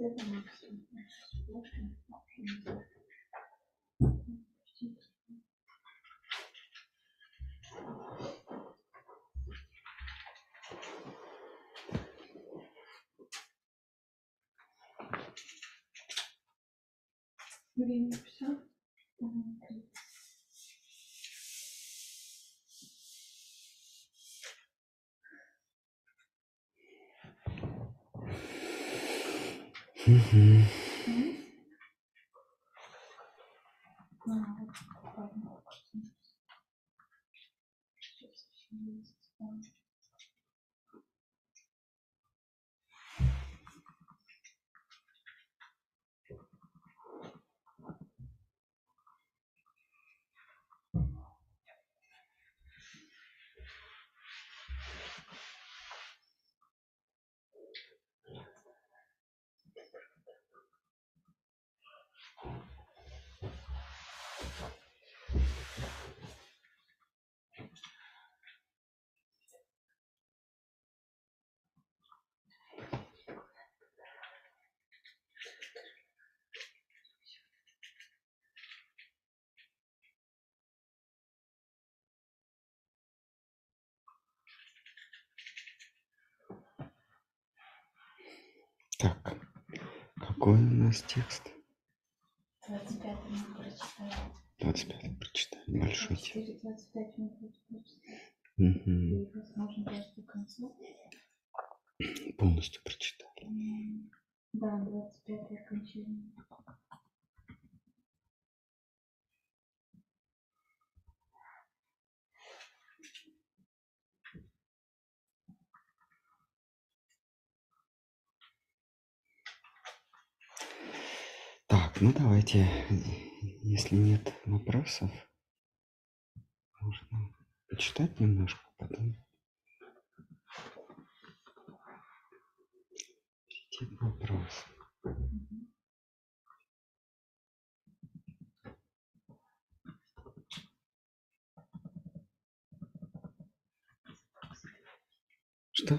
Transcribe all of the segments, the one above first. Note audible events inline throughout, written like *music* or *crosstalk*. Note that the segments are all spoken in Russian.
Время 嗯。Какой у нас текст? 25 мы прочитаем. 25 прочитаем. Большой текст. 4-25 мы прочитаем. Мгм. И возможно даже до конца. Полностью прочитали. Да, 25 окончание. Так, ну давайте, если нет вопросов, можно почитать немножко, потом перейти к вопросам. Что?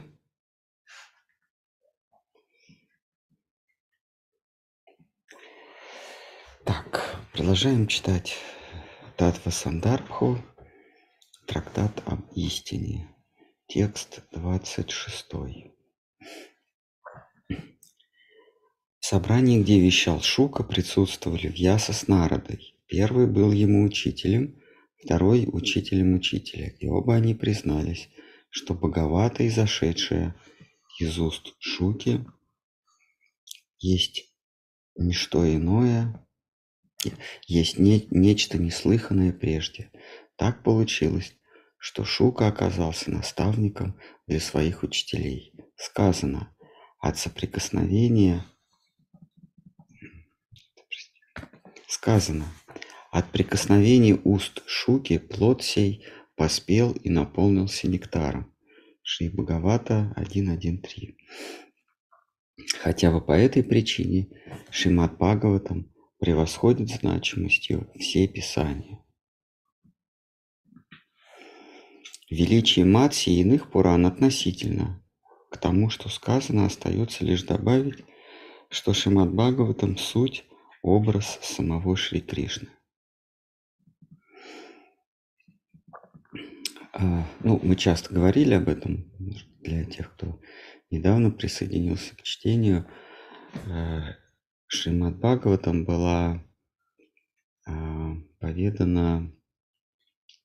Так, продолжаем читать Татва Сандарбху, трактат об истине, текст 26. В собрании, где вещал Шука, присутствовали Вьяса с Народой. Первый был ему учителем, второй – учителем учителя, и оба они признались, что боговато изошедшее из уст Шуки есть не что иное, есть не- нечто неслыханное прежде. Так получилось, что Шука оказался наставником для своих учителей. Сказано, от соприкосновения сказано, от прикосновения уст Шуки плод сей поспел и наполнился нектаром. Шри Бхагавата 1.1.3. Хотя бы по этой причине Шримад Бхагаватам превосходит значимостью все писания. Величие Матси и иных Пуран относительно. К тому, что сказано, остается лишь добавить, что Шримад Бхагаватам – суть, образ самого Шри Кришны. А, ну, мы часто говорили об этом для тех, кто недавно присоединился к чтению. Шримад Бхагаватам была а, поведана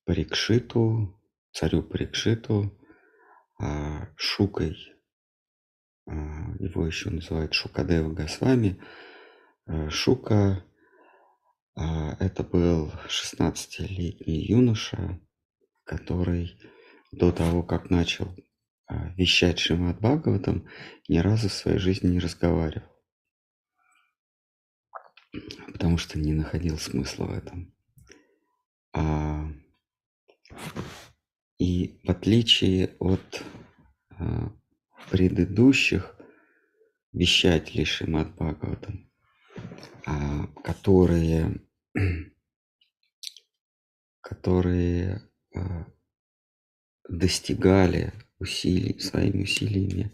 Парикшиту, царю Парикшиту, а, Шукой. А, Его еще называют Шукадева Госвами. Э, Шука а, это был 16-летний юноша, который до того, как начал а, вещать Шримад Бхагаватам, ни разу в своей жизни не разговаривал. Потому что не находил смысла в этом. А, и в отличие от а, предыдущих вещатели Шримад Бхагаватам, а, которые, *clears throat* которые а, достигали усилий, своими усилиями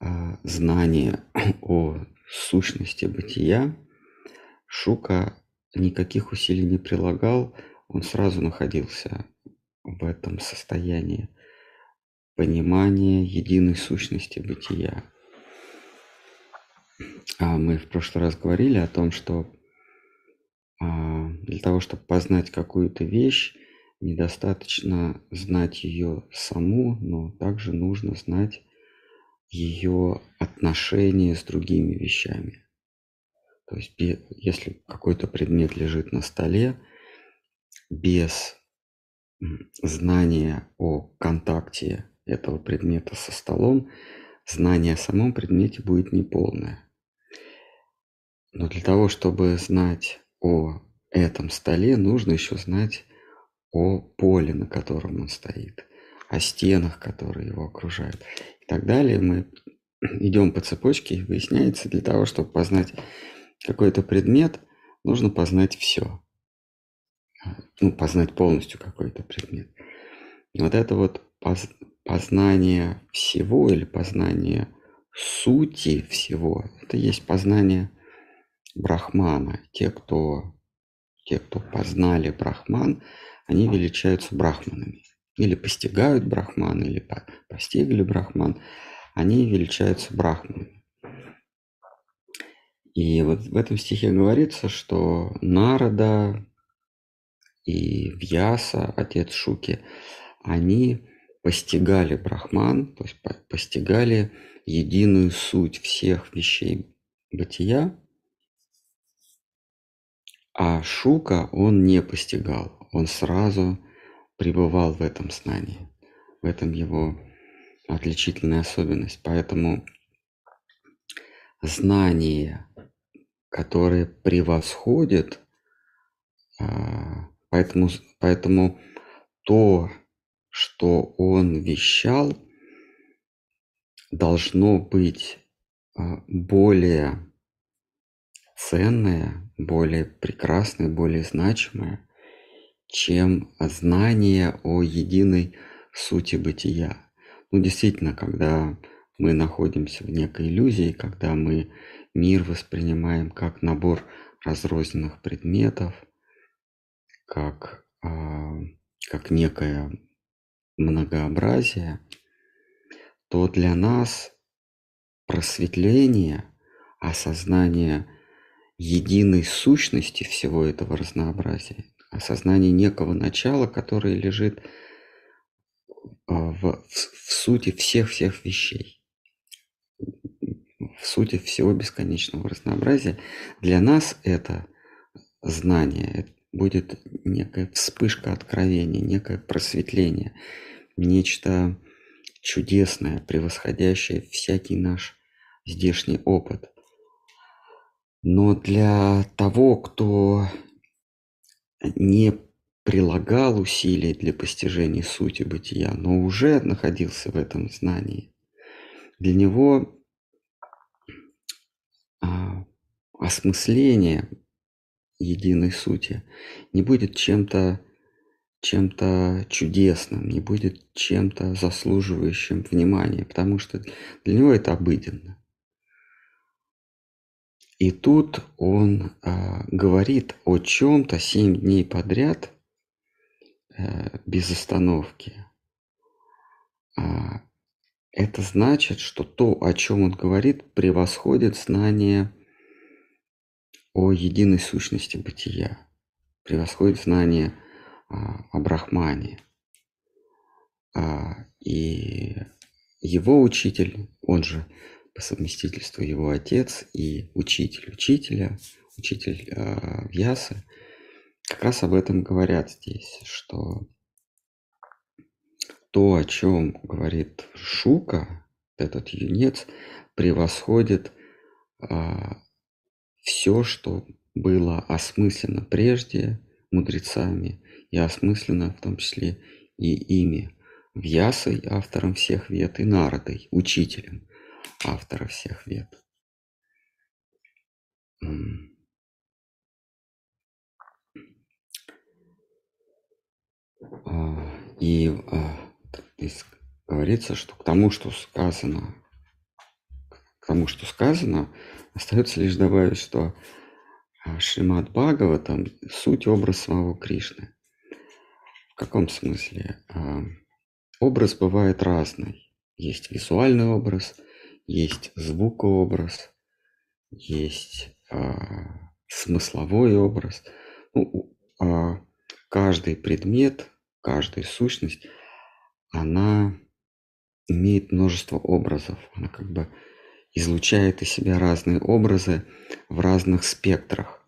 а, знания *clears throat* о сущности бытия, Шука никаких усилий не прилагал, он сразу находился в этом состоянии понимания единой сущности бытия. А мы в прошлый раз говорили о том, что а, для того, чтобы познать какую-то вещь, недостаточно знать ее саму, но также нужно знать ее отношения с другими вещами. То есть, если какой-то предмет лежит на столе, без знания о контакте этого предмета со столом, знание о самом предмете будет неполное. Но для того, чтобы знать о этом столе, нужно еще знать о поле, на котором он стоит, о стенах, которые его окружают и так далее. Мы идем по цепочке, выясняется, для того, чтобы познать какой-то предмет, нужно познать все. Ну, познать полностью какой-то предмет. Вот это вот познание всего или познание сути всего, это есть познание Брахмана. Те, кто, те, кто познали Брахман, они величаются Брахманами. Или постигают Брахман, или постигли Брахман. Они величаются Брахманами. И вот в этом стихе говорится, что Нарада и Вьяса, отец Шуки, они постигали Брахман, то есть постигали единую суть всех вещей бытия, а Шука он не постигал, он сразу пребывал в этом знании. В этом его отличительная особенность. Поэтому знание которые превосходят, а, поэтому, поэтому то, что он вещал, должно быть а, более ценное, более прекрасное, более значимое, чем знание о единой сути бытия. Ну, действительно, когда мы находимся в некой иллюзии, когда мы мир воспринимаем как набор разрозненных предметов, как, а, как некое многообразие, то для нас просветление, осознание единой сущности всего этого разнообразия, осознание некого начала, которое лежит а, в, в сути всех-всех вещей в сути всего бесконечного разнообразия. Для нас это знание будет некая вспышка откровения, некое просветление, нечто чудесное, превосходящее всякий наш здешний опыт. Но для того, кто не прилагал усилий для постижения сути бытия, но уже находился в этом знании, для него осмысление единой сути не будет чем-то чем-то чудесным, не будет чем-то заслуживающим внимания, потому что для него это обыденно. И тут он э, говорит о чем-то семь дней подряд э, без остановки. А, это значит, что то, о чем он говорит, превосходит знание о единой сущности бытия, превосходит знание а, о Брахмане. А, и его учитель, он же по совместительству его отец и учитель учителя, учитель а, Вьясы, как раз об этом говорят здесь, что то, о чем говорит Шука, этот юнец, превосходит а, все, что было осмысленно прежде мудрецами и осмысленно в том числе и ими, Вьясой, автором всех вет, и Народой, учителем. автора всех вед. А, и а, здесь говорится, что к тому, что сказано, к тому, что сказано, остается лишь добавить, что а, Шримад Бхагаватам – суть образ самого Кришны. В каком смысле? Образ бывает разный. Есть визуальный образ, есть звукообраз, есть смысловой образ. Ну, каждый предмет каждая сущность, она имеет множество образов. Она как бы излучает из себя разные образы в разных спектрах.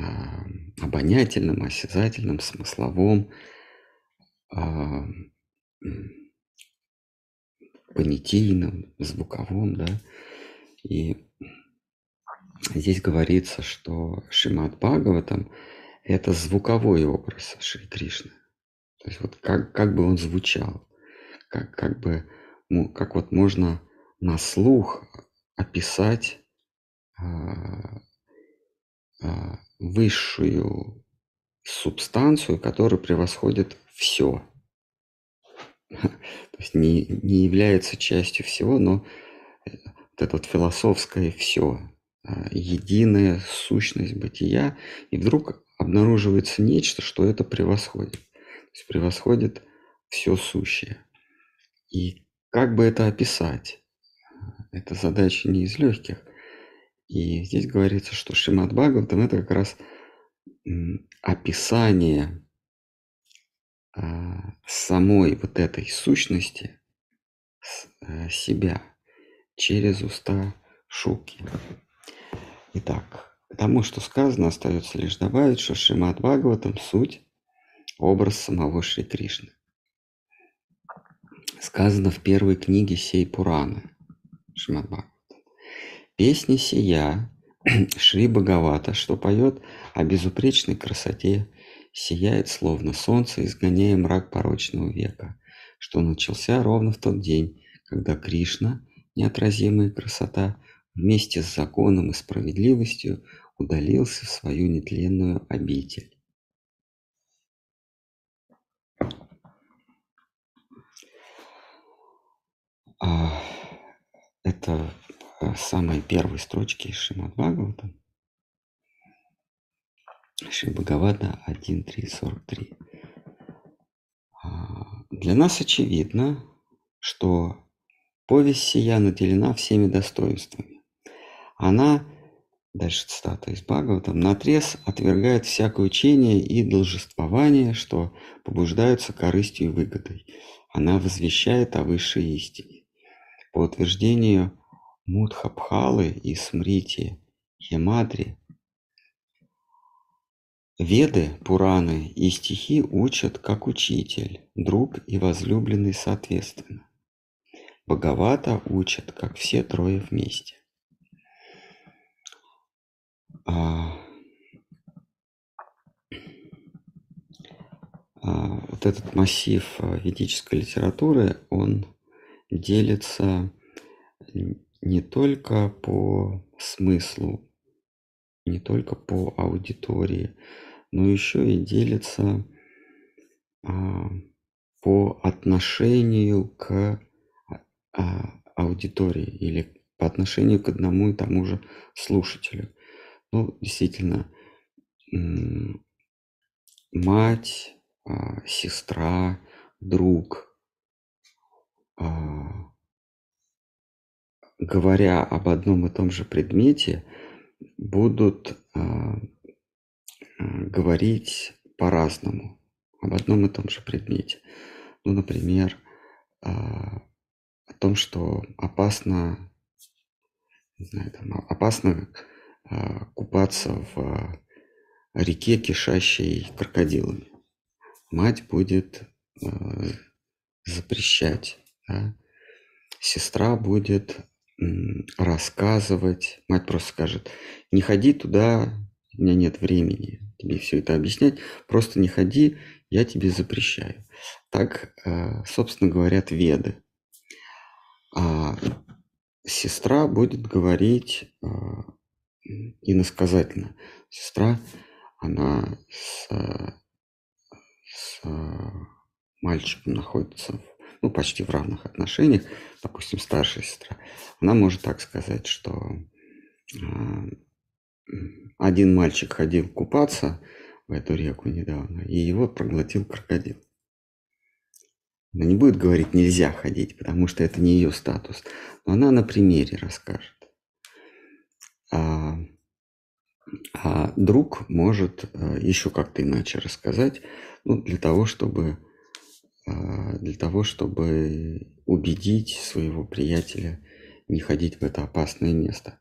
А, обонятельном, осязательном, смысловом, а, понятийном, звуковом, да. И здесь говорится, что Шимат Бхагаватам – это звуковой образ Шри Кришны. То есть вот как, как бы он звучал, как, как бы, как вот можно на слух описать а, а, высшую субстанцию, которая превосходит все. *laughs* То есть не, не является частью всего, но э, вот это вот философское все, единая сущность бытия, и вдруг обнаруживается нечто, что это превосходит есть превосходит все сущее. И как бы это описать? Это задача не из легких. И здесь говорится, что Шимат Бхагаватам это как раз описание а, самой вот этой сущности э, себя через уста Шуки. Итак, тому, что сказано, остается лишь добавить, что Шимат Бхагаватам суть образ самого Шри Кришны. Сказано в первой книге сей Пураны, Шримад Песни сия *clears throat* Шри Бхагавата, что поет о безупречной красоте, сияет словно солнце, изгоняя мрак порочного века, что начался ровно в тот день, когда Кришна, неотразимая красота, вместе с законом и справедливостью удалился в свою нетленную обитель. А, это а, самые первые строчки Шримад Бхагавата. Шри Бхагавата 1.3.43. А, для нас очевидно, что повесть сия наделена всеми достоинствами. Она, дальше цитата из Бхагавата, наотрез отвергает всякое учение и должествование, что побуждаются корыстью и выгодой. Она возвещает о высшей истине. По утверждению Мудхабхалы и Смрити Хемадри, Веды, Пураны и стихи учат как учитель, друг и возлюбленный соответственно. Бхагавата учат, как все трое вместе. А, а, вот этот массив ведической литературы, он делится не только по смыслу, не только по аудитории, но еще и делится а, по отношению к а, аудитории или по отношению к одному и тому же слушателю. Ну, действительно, мать, а, сестра, друг – говоря об одном и том же предмете, будут а, а, говорить по-разному об одном и том же предмете. Ну, например, о том, что опасно, не знаю, там, опасно купаться в реке, кишащей крокодилами. Мать будет запрещать да, сестра будет рассказывать, мать просто скажет, не ходи туда, у меня нет времени тебе все это объяснять, просто не ходи, я тебе запрещаю. Так, э, собственно, говорят веды. А сестра будет говорить э, иносказательно. Сестра, она с, с мальчиком находится ну, почти в равных отношениях, допустим, старшая сестра, она может так сказать, что э, один мальчик ходил купаться в эту реку недавно, и его проглотил крокодил. Она не будет говорить нельзя ходить, потому что это не ее статус, но она на примере расскажет. А, а друг может э, еще как-то иначе рассказать, ну, для того, чтобы а, для того, чтобы убедить своего приятеля не ходить в это опасное место.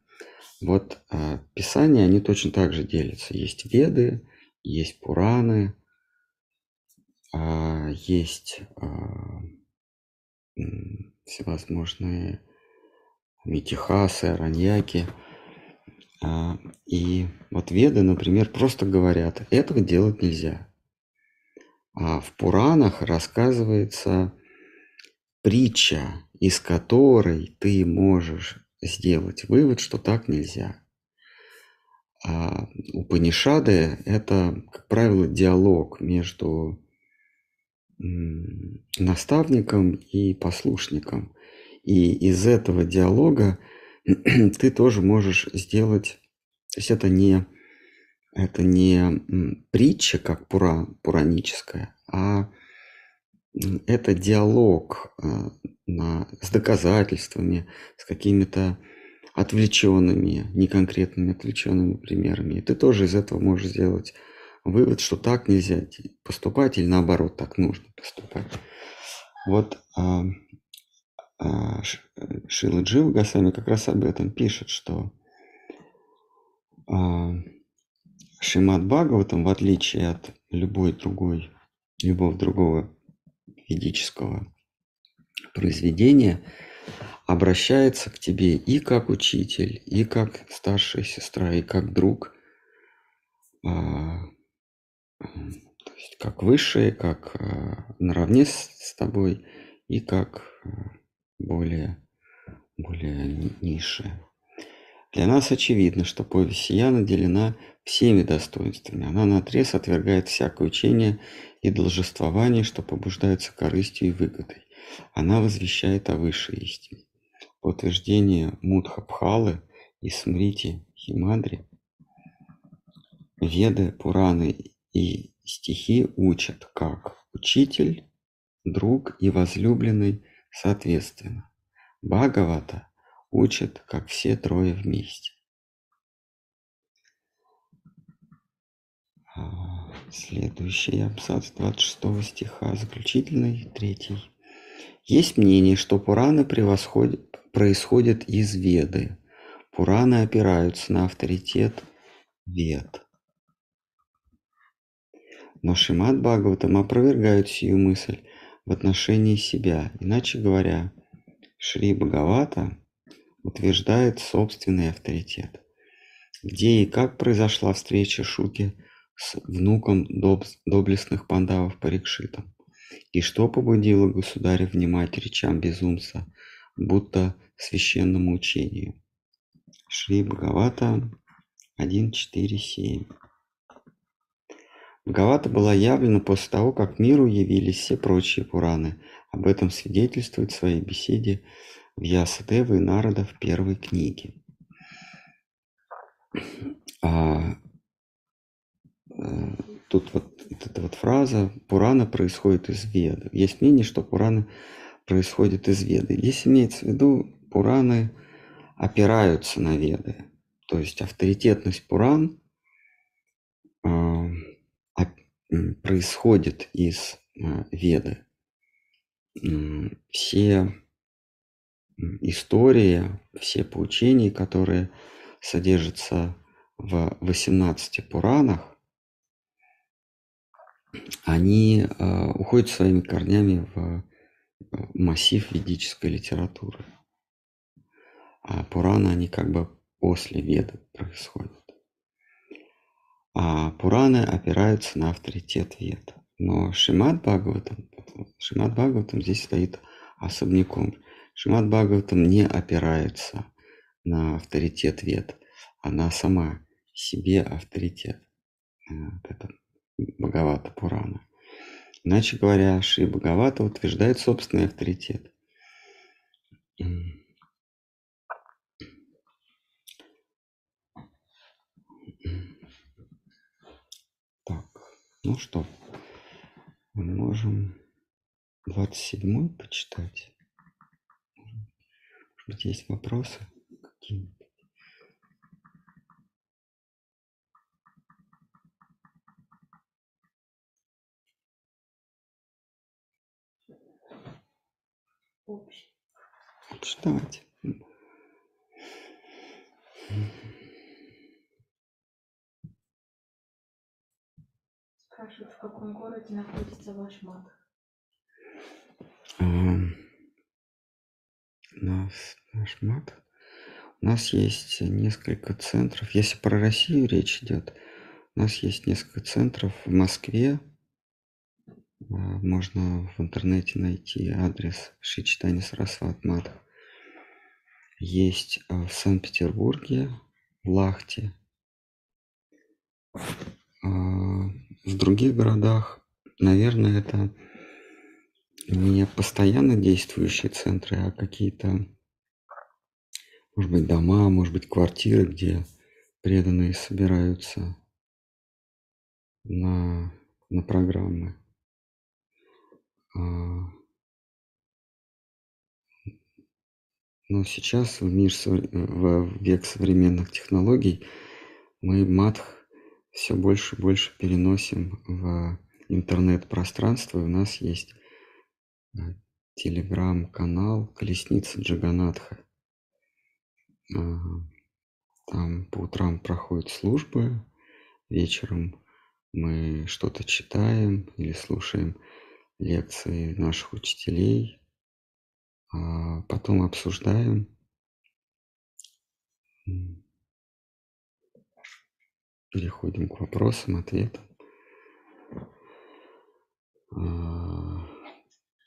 Вот а, писания, они точно так же делятся. Есть веды, есть пураны, а, есть всевозможные митихасы, араньяки. И вот веды, например, просто говорят, этого делать нельзя. А в Пуранах рассказывается притча, из которой ты можешь сделать вывод, что так нельзя. А Упанишады – это, как правило, диалог между наставником и послушником. И из этого диалога *clears throat* ты тоже можешь сделать, то есть это не это не притча, как пура, пураническая, а это диалог э, на, с доказательствами, с какими-то отвлеченными, неконкретными отвлеченными примерами. И ты тоже из этого можешь сделать вывод, что так нельзя поступать или наоборот так нужно поступать. Вот а, а, Шила Джива Гасами как раз об этом пишет, что а, Шимат Бхагаватам, в отличие от любой другой, любого другого ведического произведения, обращается к тебе и как учитель, и как старшая сестра, и как друг, а, то есть как высшие, как а, наравне с, тобой, и как а, более, более низшие. Для нас очевидно, что повесть сия наделена всеми достоинствами. Она наотрез отвергает всякое учение и должествование, что побуждается корыстью и выгодой. Она возвещает о высшей истине. По утверждению Мудхабхалы и Смрити Химадри, Веды, Пураны и стихи учат как учитель, друг и возлюбленный соответственно. Бхагавата учат, как все трое вместе. Следующий абзац 26 стиха, заключительный, третий. Есть мнение, что Пураны происходят из Веды. Пураны опираются на авторитет Вед. Но Шимат Бхагаватам опровергает сию мысль в отношении себя. Иначе говоря, Шри Бхагавата утверждает собственный авторитет. Где и как произошла встреча Шуки с внуком доб доблестных пандавов Парикшитом? И что побудило государя внимать речам безумца, будто священному учению? Шри Бхагавата 1.4.7 Бхагавата была явлена после того, как миру явились все прочие Пураны. Об этом свидетельствует в своей беседе Вьясадева и Нарада в первой книге. А, тут вот эта вот фраза «Пурана происходит из Веды». Есть мнение, что Пураны происходят из Веды. Здесь имеется в виду, Пураны опираются на Веды. То есть авторитетность Пуран э, происходит из э, Веды. Все история, все поучения, которые содержатся в 18 Пуранах, они э, уходят своими корнями в массив ведической литературы. А Пураны, они как бы после Веды происходят. А Пураны опираются на авторитет Вед. Но Шимат Бхагаватам, Шимат Бхагаватам здесь стоит особняком. Шримад Бхагаватам не опирается на авторитет вед. Она сама себе авторитет. Э, вот это Бхагавата Пурана. Иначе говоря, Шри Бхагавата утверждает собственный авторитет. Так, ну что, мы можем 27 почитать. Может быть, есть вопросы какие-нибудь? Общий. Давайте. Спрашивают, в каком городе находится ваш мат? У нас наш мат. У нас есть несколько центров. Если про Россию речь идет, у нас есть несколько центров в Москве. А, Можно в интернете найти адрес Шичтани Сарасват Мат. Есть а, в Санкт-Петербурге, в Лахте. А, В других городах, наверное, это не постоянно действующие центры, а какие-то, может быть, дома, может быть, квартиры, где преданные собираются на, на программы. Но сейчас в мир, совре- в век современных технологий мы матх все больше и больше переносим в интернет-пространство. И у нас есть э, телеграм-канал «Колесница Джаганатха». Там по утрам проходят службы, вечером мы что-то читаем или слушаем лекции наших учителей, а потом обсуждаем. Переходим к вопросам, ответам. А,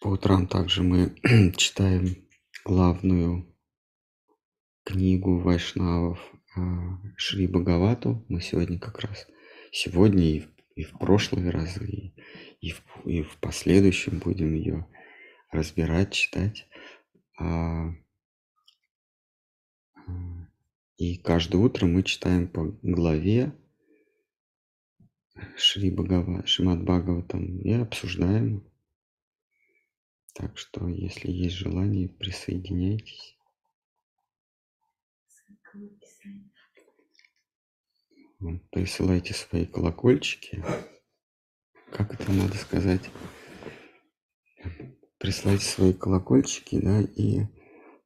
По утрам также мы *clears throat* читаем главную книгу вайшнавов а, Шри Бхагавату. Мы сегодня как раз, сегодня и, и в прошлые разы, и, в, и в последующем будем ее разбирать, читать. А, И каждое утро мы читаем по главе Шри Бхагава, Шримад Бхагаватам и обсуждаем. Так что, если есть желание, присоединяйтесь. Ссылка в описании. Вот, Присылайте свои колокольчики. Как это надо сказать? Присылайте свои колокольчики, да, и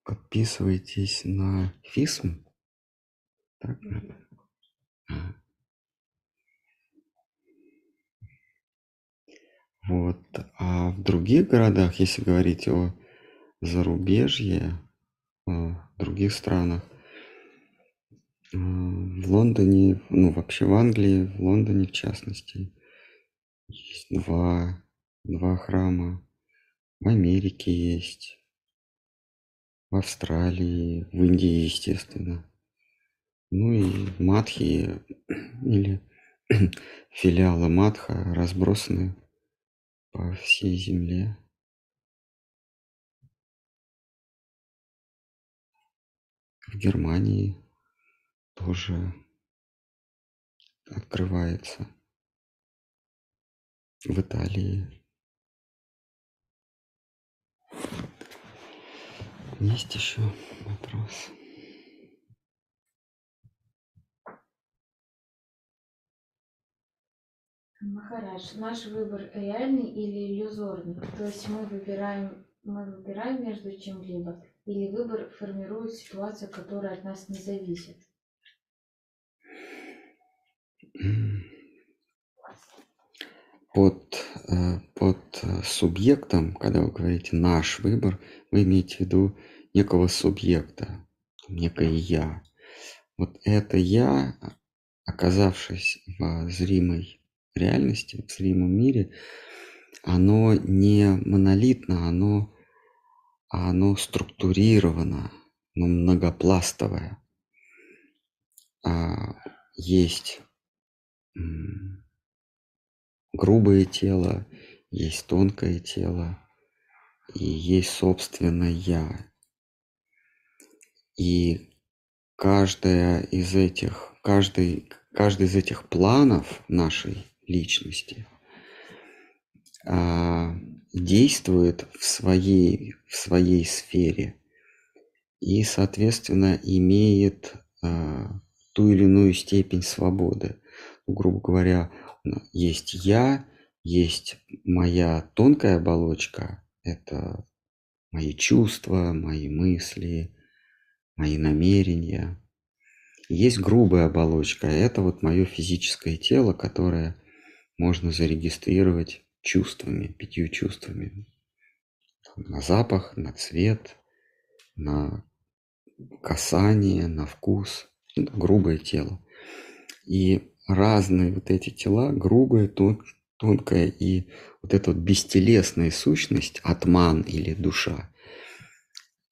подписывайтесь на ФИСМ. Так? А. Вот. А в других городах, если говорить о зарубежье, о других странах, в Лондоне, ну вообще в Англии, в Лондоне в частности, есть два, два храма. В Америке есть, в Австралии, в Индии, естественно. Ну и матхи *clears throat* или *clears throat* филиалы матха разбросаны по всей земле. В Германии тоже открывается. В Италии. Есть еще вопрос? Махарадж, наш выбор реальный или иллюзорный? То есть мы выбираем, мы выбираем между чем-либо, или выбор формирует ситуацию, которая от нас не зависит? Под, э, под субъектом, когда вы говорите наш выбор, вы имеете в виду некого субъекта, некое я. Вот это я, оказавшись в зримой реальности, в зримом мире, оно не монолитно, оно а оно структурировано, но многопластовое. А, есть грубое тело, есть тонкое тело, и есть, собственно, я. И каждая из этих, каждый, каждый из этих планов нашей личности а, действует в своей, в своей сфере и, соответственно, имеет а, ту или иную степень свободы. Грубо говоря, есть я, есть моя тонкая оболочка, это мои чувства, мои мысли, мои намерения. Есть грубая оболочка, это вот мое физическое тело, которое можно зарегистрировать чувствами, пятью чувствами. На запах, на цвет, на касание, на вкус. Грубое тело. И разные вот эти тела, грубое, тон, тонкое и вот эта вот бестелесная сущность, атман или душа,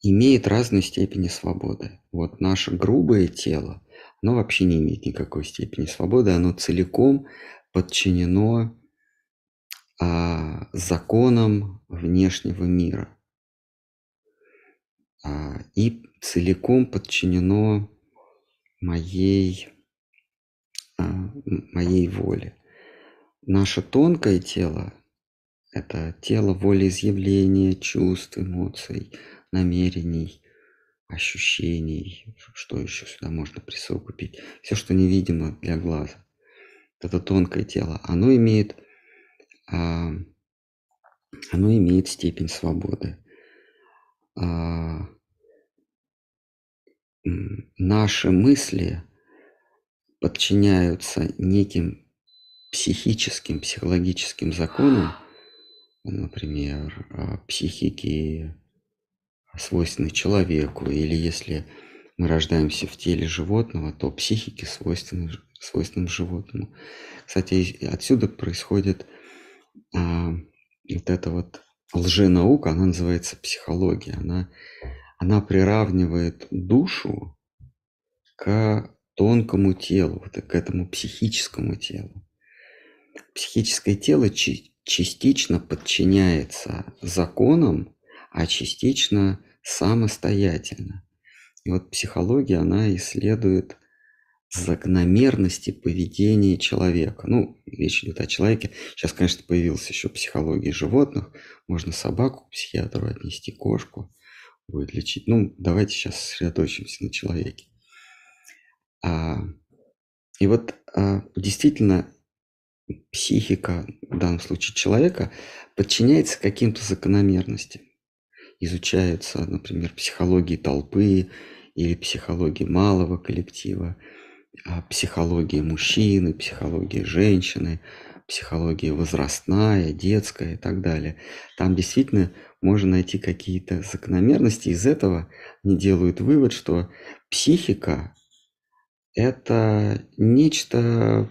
имеет разной степени свободы. Вот наше грубое тело, оно вообще не имеет никакой степени свободы, оно целиком подчинено а, законам внешнего мира а, и целиком подчинено моей, моей воле. Наше тонкое тело – это тело волеизъявления, чувств, эмоций, намерений, ощущений. Что еще сюда можно присовокупить? Все, что невидимо для глаза. Это тонкое тело. Оно имеет, а, оно имеет степень свободы. А, наши мысли подчиняются неким психическим, психологическим законам, например, а, психики свойственны человеку, или если мы рождаемся в теле животного, то психики свойственны, свойственным животному. Кстати, отсюда происходит а, вот эта вот лженаука, она называется психология. Она, она приравнивает душу к тонкому телу, вот, к этому психическому телу психическое тело частично подчиняется законам, а частично самостоятельно. И вот психология, она исследует закономерности поведения человека. Ну, речь идет о человеке. Сейчас, конечно, появилась еще психология животных. Можно собаку к психиатру отнести, кошку будет лечить. Ну, давайте сейчас сосредоточимся на человеке. А, и вот а, действительно психика, в данном случае человека, подчиняется каким-то закономерностям. Изучаются, например, психологии толпы или психологии малого коллектива, а психология мужчины, психология женщины, психология возрастная, детская и так далее. Там действительно можно найти какие-то закономерности. Из этого они делают вывод, что психика – это нечто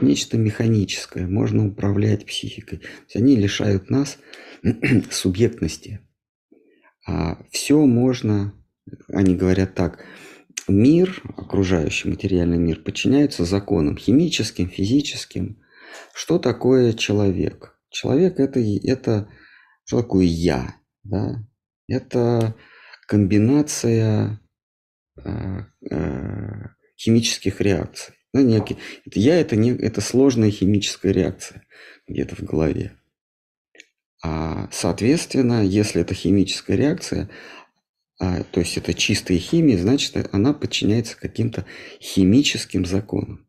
нечто механическое, можно управлять психикой. То есть они лишают нас *clears throat* субъектности. А все можно, они говорят так, мир, окружающий материальный мир, подчиняется законам химическим, физическим. Что такое человек? Человек это, это что такое я? Да? Это комбинация э, э, химических реакций. Ну, некий, это я это, не, это сложная химическая реакция где-то в голове. А, соответственно, если это химическая реакция, а, то есть это чистая химия, значит, она подчиняется каким-то химическим законам.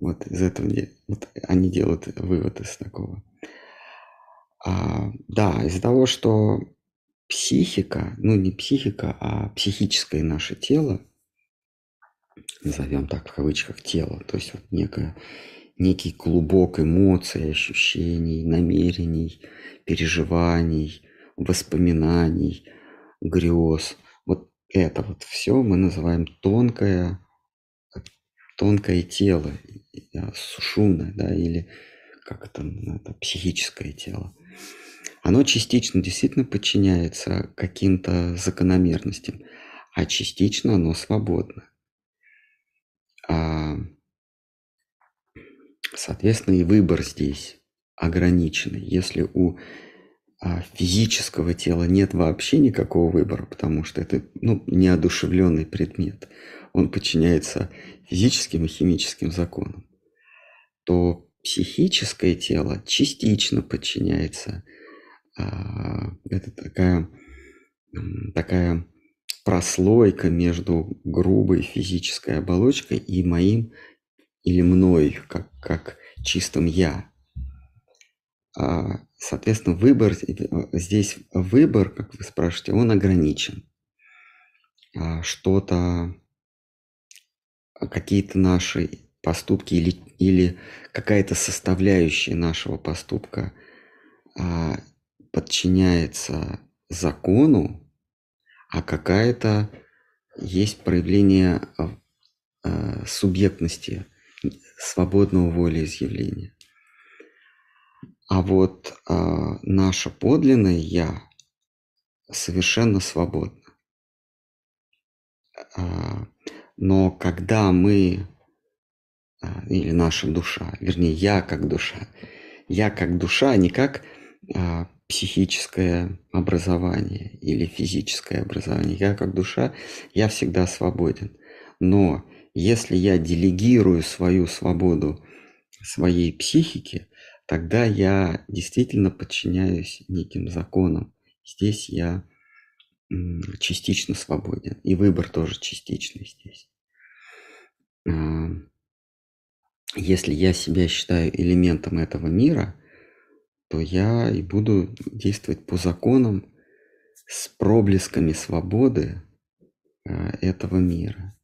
Вот из этого вот они делают вывод из такого. А, да, из-за того, что психика, ну не психика, а психическое наше тело, назовем так в кавычках, тело, то есть вот некое, некий клубок эмоций, ощущений, намерений, переживаний, воспоминаний, грез. Вот это вот все мы называем тонкое, тонкое тело, сушуна, да, или как это, это психическое тело. оно частично действительно подчиняется каким-то закономерностям, а частично оно свободно. А, соответственно, и выбор здесь ограниченный. Если у а, физического тела нет вообще никакого выбора, потому что это ну, неодушевленный предмет, он подчиняется физическим и химическим законам, то психическое тело частично подчиняется. А, это такая, такая прослойка между грубой физической оболочкой и моим или мной, как, как чистым я. А, соответственно, выбор здесь выбор, как вы спрашиваете, он ограничен. А, что-то, какие-то наши поступки или, или какая-то составляющая нашего поступка а, подчиняется закону, а какая-то есть проявление субъектности, свободного волеизъявления. А вот э, наше подлинное я совершенно свободно. Э, но когда мы, э, или наша душа, вернее, я как душа, я как душа, не как э, психическое образование или физическое образование, я как душа, я всегда свободен. Но если я делегирую свою свободу своей психике, тогда я действительно подчиняюсь неким законам. Здесь я частично свободен. И выбор тоже частичный здесь. А, если я себя считаю элементом этого мира, то я и буду действовать по законам с проблесками свободы а, этого мира.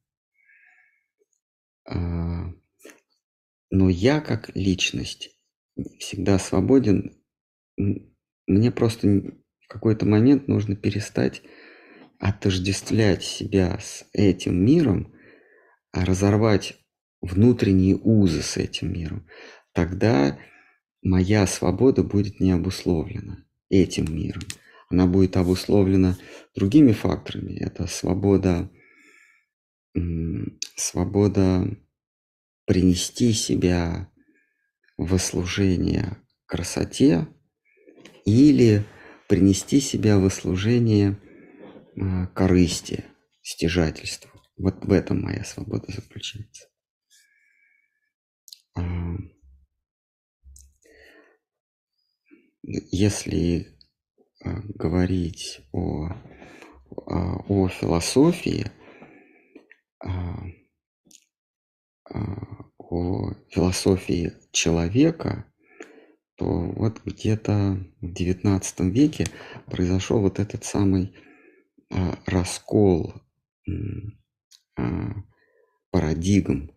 А, но я как личность всегда свободен. Мне просто в какой-то момент нужно перестать отождествлять себя с этим миром, а разорвать внутренние узы с этим миром. Тогда моя свобода будет не обусловлена этим миром. Она будет обусловлена другими факторами. Это свобода, свобода принести себя во служение красоте или принести себя во служение а, корысти, стяжательству. Вот в этом моя свобода заключается. А, если а, говорить о, о философии, о философии человека, то вот где-то в XIX веке произошел вот этот самый а, раскол а, парадигм.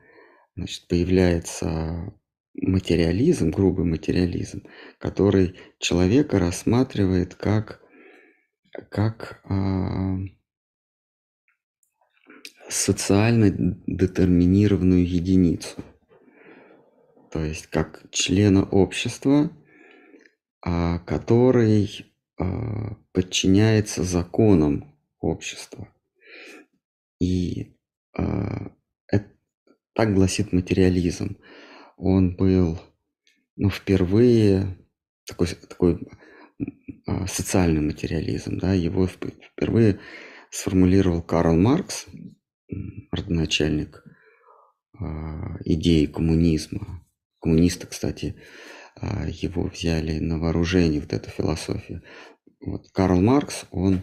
Значит, появляется материализм, грубый материализм, который человека рассматривает как, как а, социально детерминированную единицу то есть как члена общества, а, который а, подчиняется законам общества. И а, это, так гласит материализм. Он был ну, впервые такой, такой социальный материализм, да, его впервые сформулировал Карл Маркс, родоначальник идеи коммунизма, коммунисты, кстати, а, его взяли на вооружение, вот эту философию. Вот Карл Маркс, он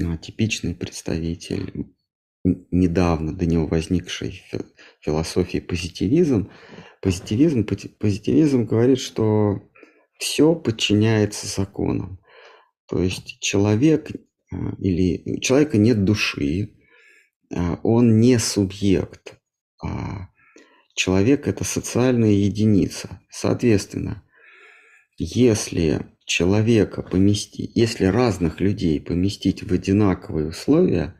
а, типичный представитель недавно до него возникшей философии позитивизм. Позитивизм, позитивизм говорит, что все подчиняется законам. То есть человек а, или у человека нет души, он не субъект, Человек – это социальная единица. Соответственно, если человека поместить, если разных людей поместить в одинаковые условия,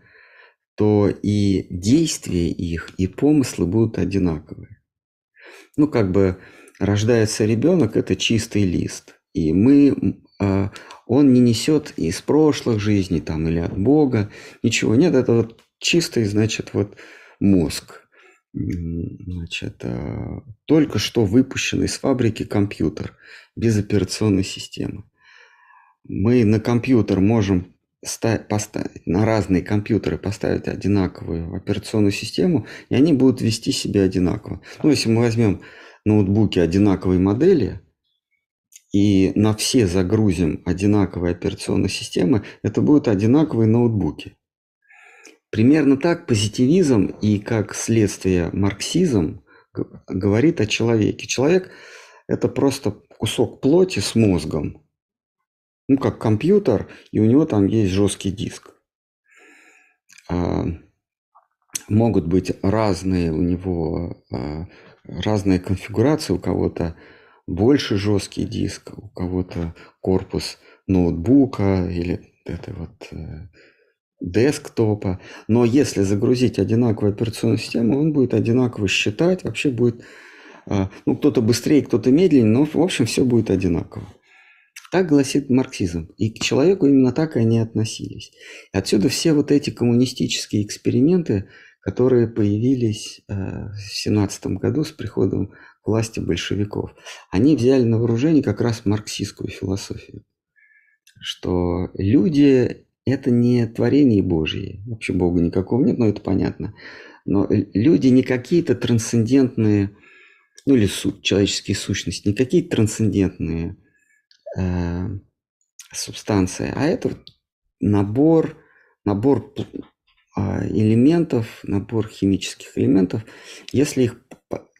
то и действия их, и помыслы будут одинаковые. Ну, как бы рождается ребенок, это чистый лист. И мы э, он не несет из прошлых жизней там или от Бога, ничего. Нет, это вот чистый, значит, вот мозг. Значит, э, только что выпущенный из фабрики компьютер без операционной системы. Мы на компьютер можем поставить, на разные компьютеры поставить одинаковую операционную систему, и они будут вести себя одинаково. Ну, если мы возьмем ноутбуки одинаковой модели, и на все загрузим одинаковые операционные системы, это будут одинаковые ноутбуки. Примерно так позитивизм и как следствие марксизм говорит о человеке. Человек – это просто кусок плоти с мозгом, ну, как компьютер, и у него там есть жесткий диск. А, могут быть разные у него а, разные конфигурации, у кого-то больше жесткий диск, у кого-то корпус ноутбука или это вот э, десктопа. Но если загрузить одинаковую операционную систему, он будет одинаково считать, вообще будет, э, ну, кто-то быстрее, кто-то медленнее, но, в общем, все будет одинаково. Так гласит марксизм. И к человеку именно так они относились. И отсюда все вот эти коммунистические эксперименты, которые появились э, в 17 году с приходом к власти большевиков, они взяли на вооружение как раз марксистскую философию. Что люди – это не творение Божье. Вообще Бога никакого нет, но это понятно. Но люди не какие-то трансцендентные, ну или суть, человеческие сущности, не какие-то трансцендентные э, субстанции, а это набор, набор а, элементов, набор химических элементов, если их,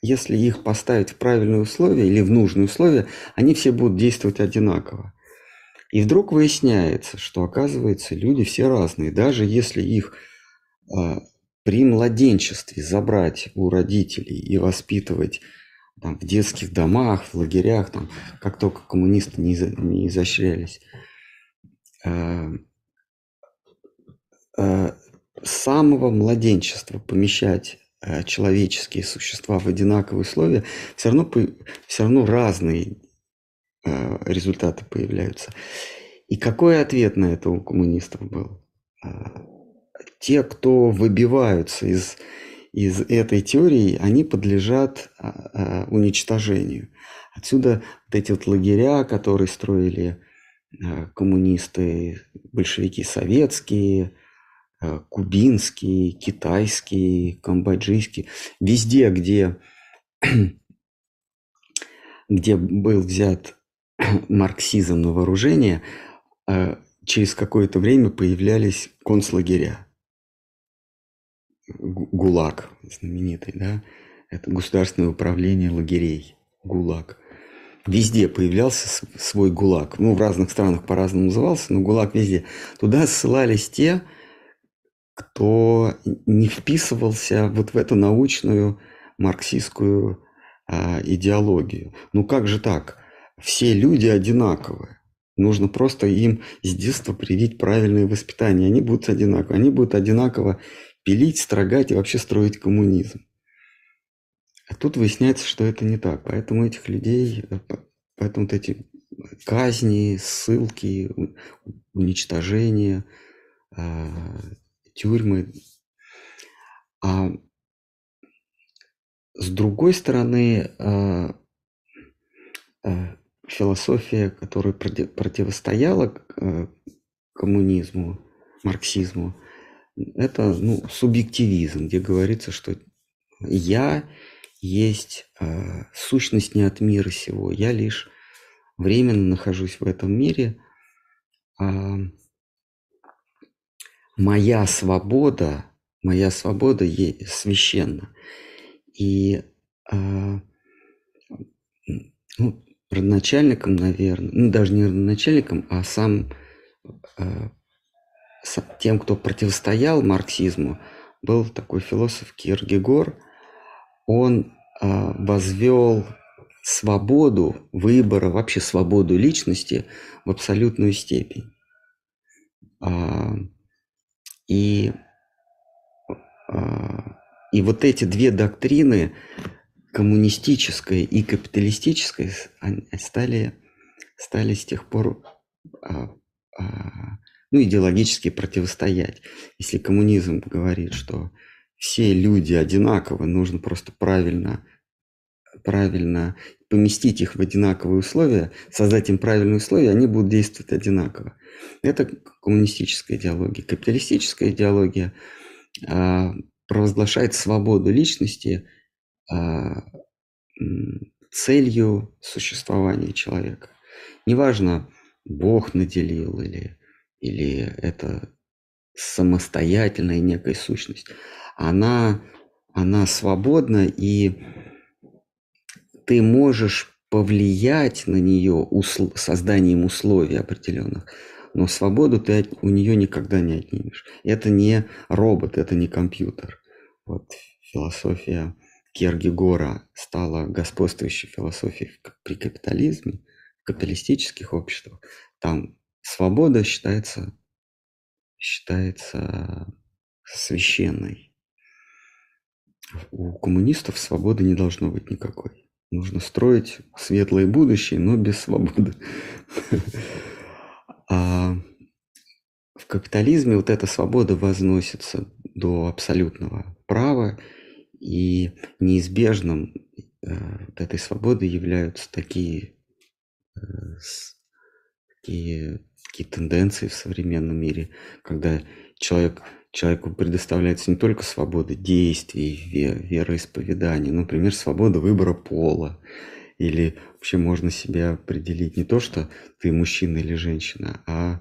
если их поставить в правильные условия или в нужные условия, они все будут действовать одинаково. И вдруг выясняется, что оказывается люди все разные, даже если их э, при младенчестве забрать у родителей и воспитывать там, в детских домах, в лагерях, там, как только коммунисты не, не изощрялись, э, э, с самого младенчества помещать э, человеческие существа в одинаковые условия, все равно, все равно разные результаты появляются. И какой ответ на это у коммунистов был? Те, кто выбиваются из, из этой теории, они подлежат уничтожению. Отсюда вот эти вот лагеря, которые строили коммунисты, большевики советские – кубинский, китайский, камбоджийский. Везде, где, *clears throat* где был взят *clears throat* марксизм на вооружение, через какое-то время появлялись концлагеря. ГУЛАГ знаменитый, да? Это государственное управление лагерей. ГУЛАГ. Везде появлялся свой ГУЛАГ. Ну, в разных странах по-разному назывался, но ГУЛАГ везде. Туда ссылались те, кто не вписывался вот в эту научную марксистскую а, идеологию. Ну как же так? Все люди одинаковые. Нужно просто им с детства привить правильное воспитание. Они будут одинаковы. Они будут одинаково пилить, строгать и вообще строить коммунизм. А тут выясняется, что это не так. Поэтому этих людей, э, поэтому вот эти казни, ссылки, уничтожения, а, тюрьмы. А с другой стороны, а, философия, которая противостояла э, коммунизму, марксизму, это ну, субъективизм, где говорится, что я есть э, сущность не от мира сего, я лишь временно нахожусь в этом мире, э, моя свобода, моя свобода священна. И э, ну, родоначальником, наверное, ну даже не родоначальником, а сам э, тем, кто противостоял марксизму, был такой философ Киргегор. Он э, возвел свободу выбора, вообще свободу личности в абсолютную степень. И, а, и вот эти две доктрины, коммунистическая и капиталистическая, стали, стали с тех пор а, а, ну, идеологически противостоять. Если коммунизм говорит, что все люди одинаковы, нужно просто правильно, правильно поместить их в одинаковые условия, создать им правильные условия, они будут действовать одинаково. Это коммунистическая идеология. Капиталистическая идеология а, провозглашает свободу личности а, целью существования человека. Неважно, Бог наделил или, или это самостоятельная некая сущность. Она, она свободна, и ты можешь повлиять на нее усл- созданием условий определенных, но свободу ты от, у нее никогда не отнимешь. Это не робот, это не компьютер. Вот философия Кергигора стала господствующей философией при капитализме, в капиталистических обществах. Там свобода считается, считается священной. У коммунистов свободы не должно быть никакой. Нужно строить светлое будущее, но без свободы. *laughs* А в капитализме вот эта свобода возносится до абсолютного права, и неизбежным э, вот этой свободы являются такие, э, такие, такие тенденции в современном мире, когда человек человеку предоставляется не только свобода действий, вероисповедания, например, свобода выбора пола, или вообще можно себя определить не то, что ты мужчина или женщина, а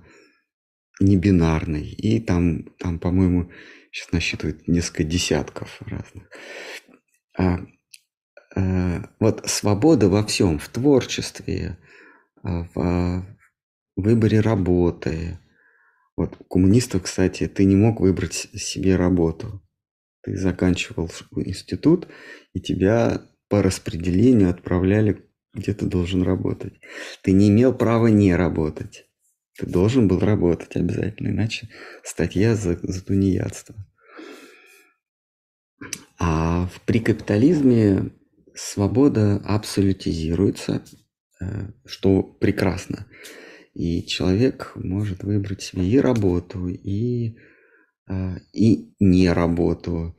не бинарный. И там, там по-моему, сейчас насчитывают несколько десятков разных. А, а, вот свобода во всем, в творчестве, а, в выборе работы, вот у коммунистов, кстати, ты не мог выбрать себе работу. Ты заканчивал институт, и тебя по распределению отправляли, где ты должен работать. Ты не имел права не работать. Ты должен был работать обязательно, иначе статья за, за тунеядство. А при капитализме свобода абсолютизируется, э, что прекрасно. И человек может выбрать себе и работу, и, а, и не работу,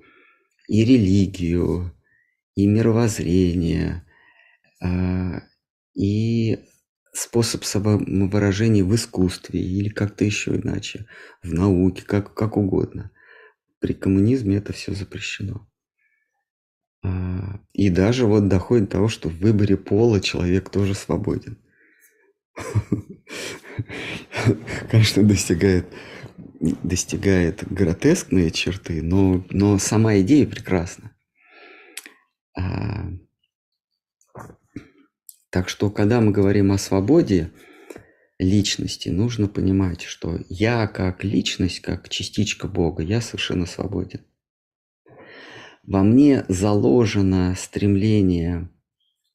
и религию, и мировоззрение, а, и способ самовыражения в искусстве или как-то еще иначе, в науке, как, как угодно. При коммунизме это все запрещено. А, и даже вот доходит до того, что в выборе пола человек тоже свободен. *laughs* конечно, достигает, достигает гротескные черты, но, но сама идея прекрасна. А, так что, когда мы говорим о свободе личности, нужно понимать, что я как личность, как частичка Бога, я совершенно свободен. Во мне заложено стремление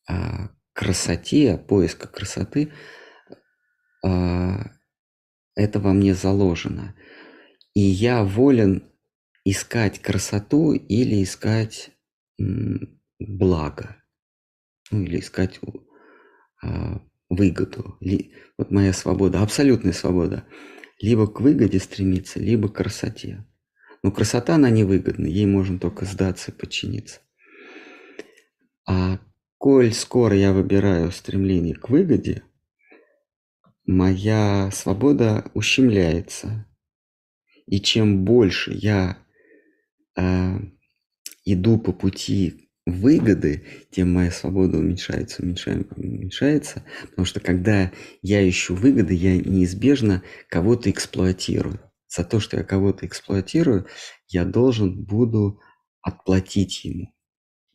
а, к красоте, поиска красоты – это во мне заложено. И я волен искать красоту или искать благо. Ну, или искать а, выгоду. Вот моя свобода, абсолютная свобода. Либо к выгоде стремиться, либо к красоте. Но красота, она невыгодна, ей можно только сдаться и подчиниться. А коль скоро я выбираю стремление к выгоде, моя свобода ущемляется. И чем больше я э, иду по пути выгоды, тем моя свобода уменьшается, уменьшается, уменьшается. Потому что когда я ищу выгоды, я неизбежно кого-то эксплуатирую. За то, что я кого-то эксплуатирую, я должен буду отплатить ему.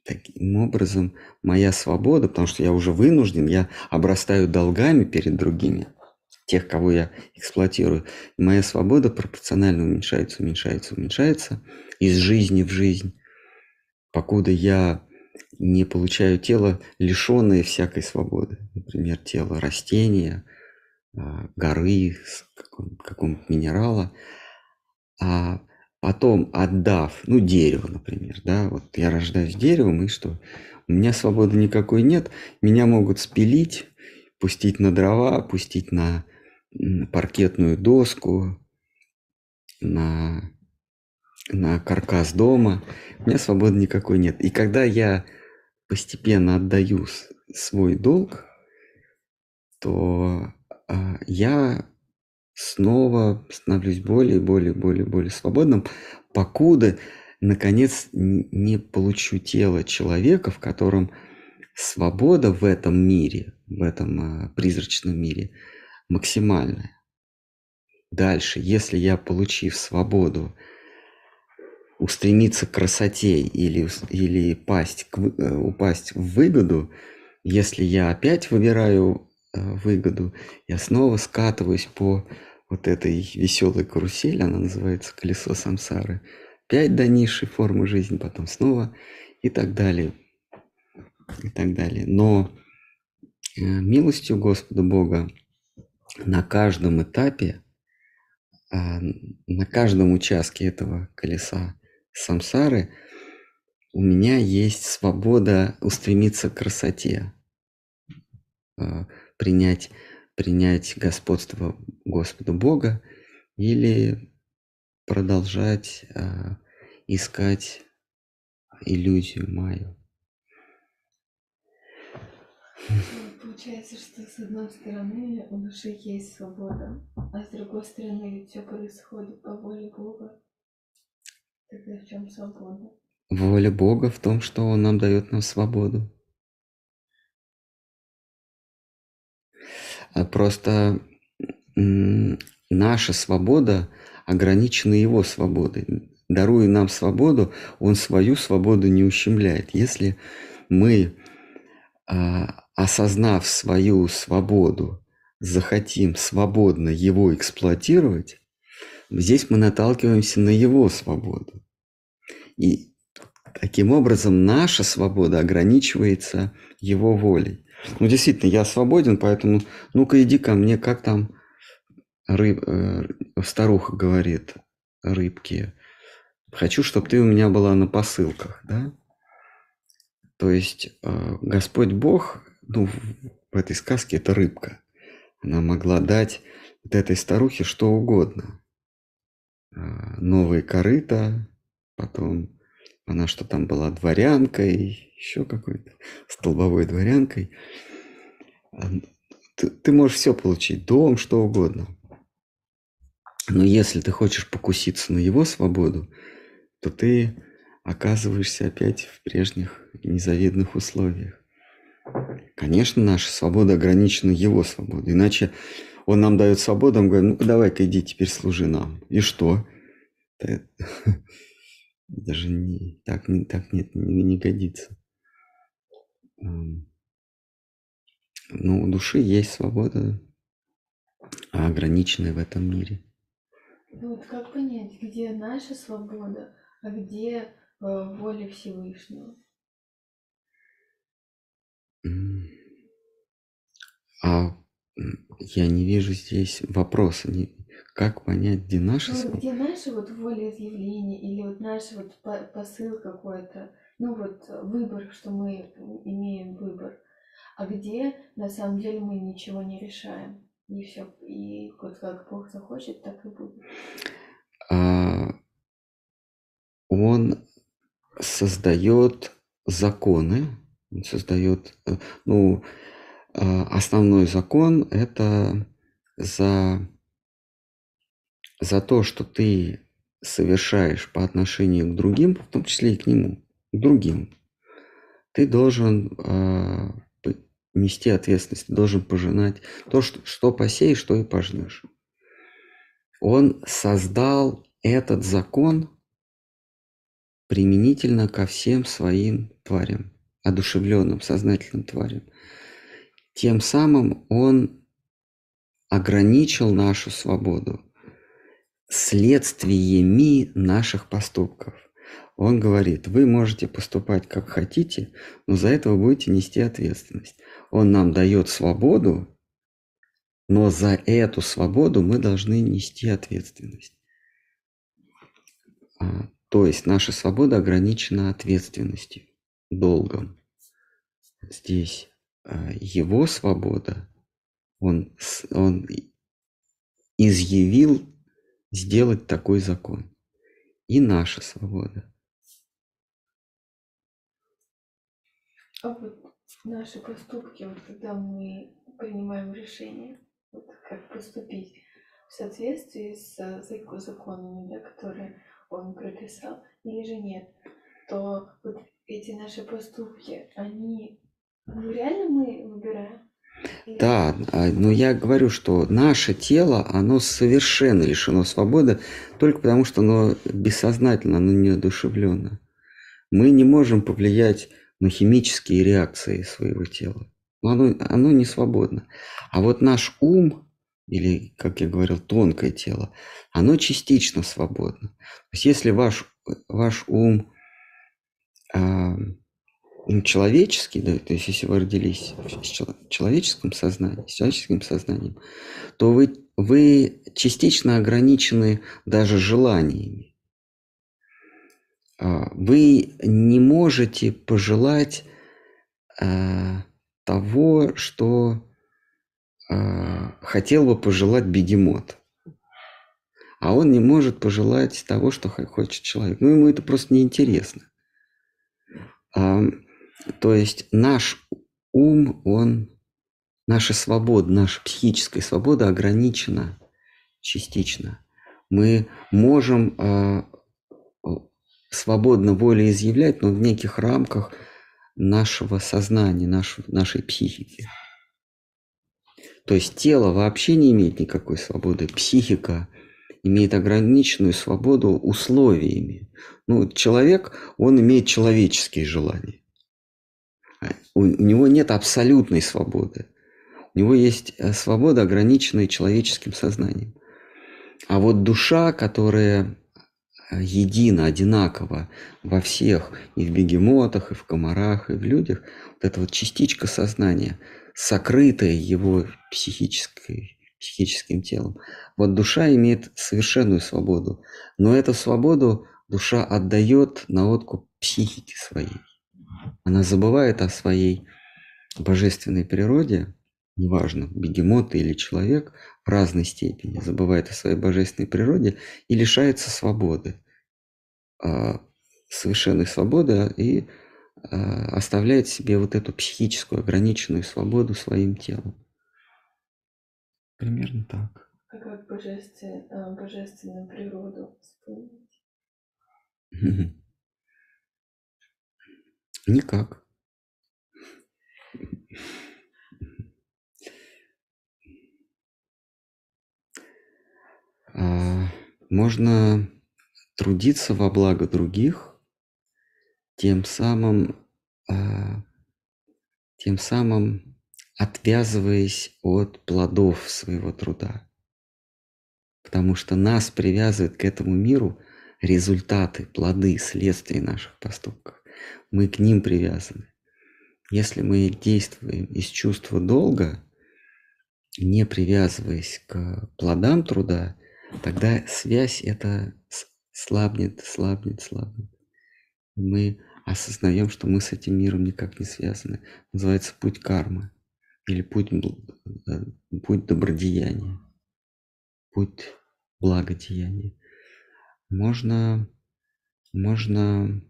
Таким образом, моя свобода, потому что я уже вынужден, я обрастаю долгами перед другими, тех, кого я эксплуатирую. И моя свобода пропорционально уменьшается, уменьшается, уменьшается из жизни в жизнь, покуда я не получаю тело, лишенное всякой свободы. Например, тело растения, а, горы, какого-нибудь минерала. А потом отдав, ну, дерево, например, да, вот я рождаюсь деревом, и что? У меня свободы никакой нет, меня могут спилить, пустить на дрова, пустить на паркетную доску, на, на каркас дома. У меня свободы никакой нет. И когда я постепенно отдаю свой долг, то а, я снова становлюсь более, более, более, более свободным, покуда, наконец, не получу тело человека, в котором свобода в этом мире, в этом а, призрачном мире максимальная. Дальше, если я, получив свободу, устремиться к красоте или, или пасть, к, э, упасть в выгоду, если я опять выбираю э, выгоду, я снова скатываюсь по вот этой веселой карусели, она называется колесо самсары, опять до низшей формы жизни, потом снова и так далее, и так далее. Но э, милостью Господа Бога на каждом этапе а, на каждом участке этого колеса самсары у меня есть свобода устремиться к красоте, а, принять, принять господство Господа Бога или продолжать а, искать иллюзию мою. Получается, что с одной стороны у души есть свобода, а с другой стороны все происходит по воле Бога. Тогда в чем свобода? Воля Бога в том, что Он нам дает нам свободу. А просто наша свобода ограничена Его свободой. Даруя нам свободу, Он свою свободу не ущемляет. Если мы а, осознав свою свободу, захотим свободно его эксплуатировать, здесь мы наталкиваемся на его свободу. И таким образом наша свобода ограничивается его волей. Ну, действительно, я свободен, поэтому ну-ка иди ко мне, как там рыб, э, старуха говорит рыбке. Хочу, чтобы ты у меня была на посылках, да? То есть э, Господь Бог ну, в этой сказке это рыбка. Она могла дать вот этой старухе что угодно. А, новые корыта, потом она что там была, дворянкой, еще какой-то, столбовой дворянкой. А, ты, ты можешь все получить, дом, что угодно. Но если ты хочешь покуситься на его свободу, то ты оказываешься опять в прежних незавидных условиях. Конечно, наша свобода ограничена его свободой. Иначе он нам дает свободу, он говорит, ну давай-ка иди теперь служи нам. И что? *laughs* Даже не, так, не, так нет, не, не годится. Но у души есть свобода, ограниченная в этом мире. Ну вот как понять, где наша свобода, а где э, воля Всевышнего? А я не вижу здесь вопроса. Как понять, где наша ну? Где наша вот волеизъявление или вот наш вот посыл какой-то, ну вот выбор, что мы имеем выбор, а где на самом деле мы ничего не решаем. И все, и вот как Бог захочет, так и будет. А, он создает законы, он создает, э, ну, э, основной закон – это за, за то, что ты совершаешь по отношению к другим, в том числе и к нему, к другим, ты должен э, нести ответственность, ты должен пожинать то, что, что посеешь, что и пожнешь. Он создал этот закон применительно ко всем своим тварям одушевленным, сознательным тварям. Тем самым он ограничил нашу свободу следствиями наших поступков. Он говорит, вы можете поступать как хотите, но за это вы будете нести ответственность. Он нам дает свободу, но за эту свободу мы должны нести ответственность. А, то есть наша свобода ограничена ответственностью долгом. Здесь его свобода, он, он изъявил сделать такой закон. И наша свобода. А вот наши поступки, вот когда мы принимаем решение, вот как поступить в соответствии с законами, да, которые он прописал, или же нет, то вот эти наши поступки, они, ну реально мы выбираем? Да, а, но я говорю, что наше тело, оно совершенно лишено свободы только потому, что оно бессознательно, оно неодушевленно. Мы не можем повлиять на химические реакции своего тела. Но оно, оно не свободно. А вот наш ум, или, как я говорил, тонкое тело, оно частично свободно. То есть если ваш, ваш ум а, ну, человеческий, да, то есть если вы родились в человеческом сознании, с человеческим сознанием, то вы, вы частично ограничены даже желаниями. А, вы не можете пожелать а, того, что а, хотел бы пожелать бегемот. А он не может пожелать того, что хочет человек. Ну, ему это просто неинтересно. То есть наш ум, он, наша свобода, наша психическая свобода ограничена частично. Мы можем э, свободно волеизъявлять, но в неких рамках нашего сознания, нашей, нашей психики. То есть тело вообще не имеет никакой свободы, психика имеет ограниченную свободу условиями. Ну, человек, он имеет человеческие желания у него нет абсолютной свободы. У него есть э, свобода, ограниченная человеческим сознанием. А вот душа, которая э, едина, одинакова во всех, и в бегемотах, и в комарах, и в людях, вот эта вот частичка сознания, сокрытая его психической, психическим телом. Вот душа имеет совершенную свободу, но эту свободу душа отдает на откуп психики своей. Она забывает о своей божественной природе, неважно, бегемот или человек, в разной степени, забывает о своей божественной природе и лишается свободы, а, совершенной свободы и а, оставляет себе вот эту психическую ограниченную свободу своим телом. Примерно так. А как божествен, а, божественную природу вспомнить? Никак. А, можно трудиться во благо других, тем самым, а, тем самым отвязываясь от плодов своего труда. Потому что нас привязывает к этому миру результаты, плоды, следствия наших поступков мы к ним привязаны. Если мы действуем из чувства долга, не привязываясь к плодам труда, тогда связь это слабнет, слабнет, слабнет. Мы осознаем, что мы с этим миром никак не связаны. Называется путь кармы или путь, э, путь добродеяния, путь благодеяния. Можно, можно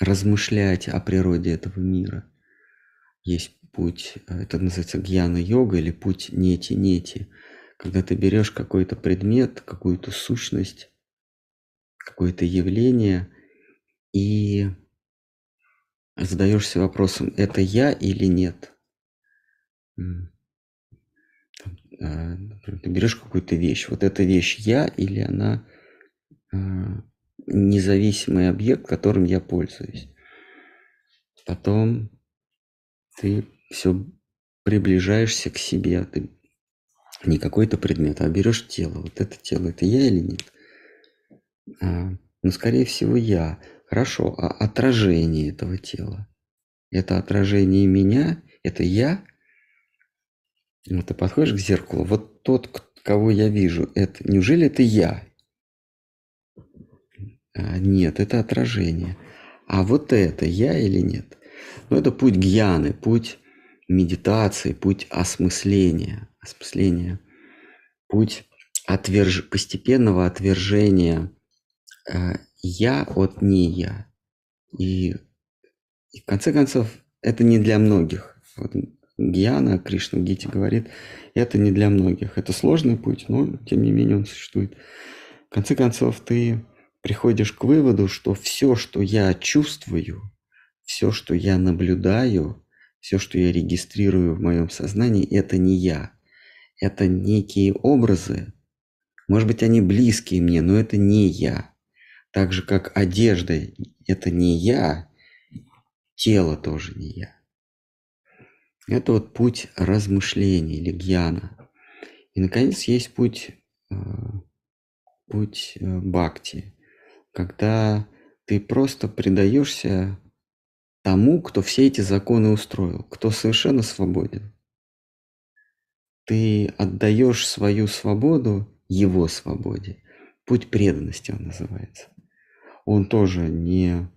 размышлять о природе этого мира. Есть путь, э, это называется гьяна-йога или путь нети-нети, когда ты берешь какой-то предмет, какую-то сущность, какое-то явление и задаешься вопросом, это я или нет. Э, ты берешь какую-то вещь, вот эта вещь я или она э, независимый объект, которым я пользуюсь. Потом ты все приближаешься к себе. Ты не какой-то предмет, а берешь тело. Вот это тело, это я или нет? А, ну, скорее всего, я. Хорошо, а отражение этого тела? Это отражение меня? Это я? Вот ты подходишь к зеркалу, вот тот, кого я вижу, это неужели это я? А, нет, это отражение. А вот это я или нет? Ну, это путь гьяны, путь медитации, путь осмысления, осмысления, путь отверж... постепенного отвержения э, я от не я. И, и в конце концов, это не для многих. Вот Гьяна, Кришна Гити говорит, это не для многих. Это сложный путь, но тем не менее он существует. В конце концов, ты приходишь к выводу, что все, что я чувствую, все, что я наблюдаю, все, что я регистрирую в моем сознании, это не я. Это некие образы. Может быть, они близкие мне, но это не я. Так же, как одежда – это не я, тело тоже не я. Это вот путь размышлений или гьяна. И, наконец, есть путь, э, путь э, бхакти, когда ты просто предаешься тому, кто все эти законы устроил, кто совершенно свободен. Ты отдаешь свою свободу его свободе. Путь преданности он называется. Он тоже не,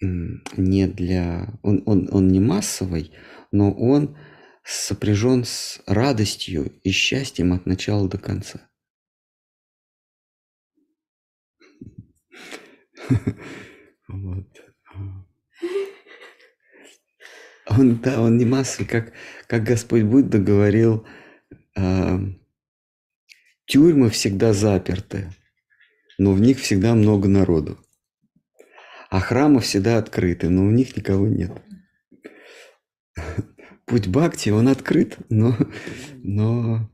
не для... Он, он, он не массовый, но он сопряжен с радостью и счастьем от начала до конца. *laughs* Вот. Он, да, он не массовый, как, как Господь Будда говорил, э, тюрьмы всегда заперты, но в них всегда много народу. А храмы всегда открыты, но в них никого нет. *laughs* Путь Бхакти, он открыт, но, но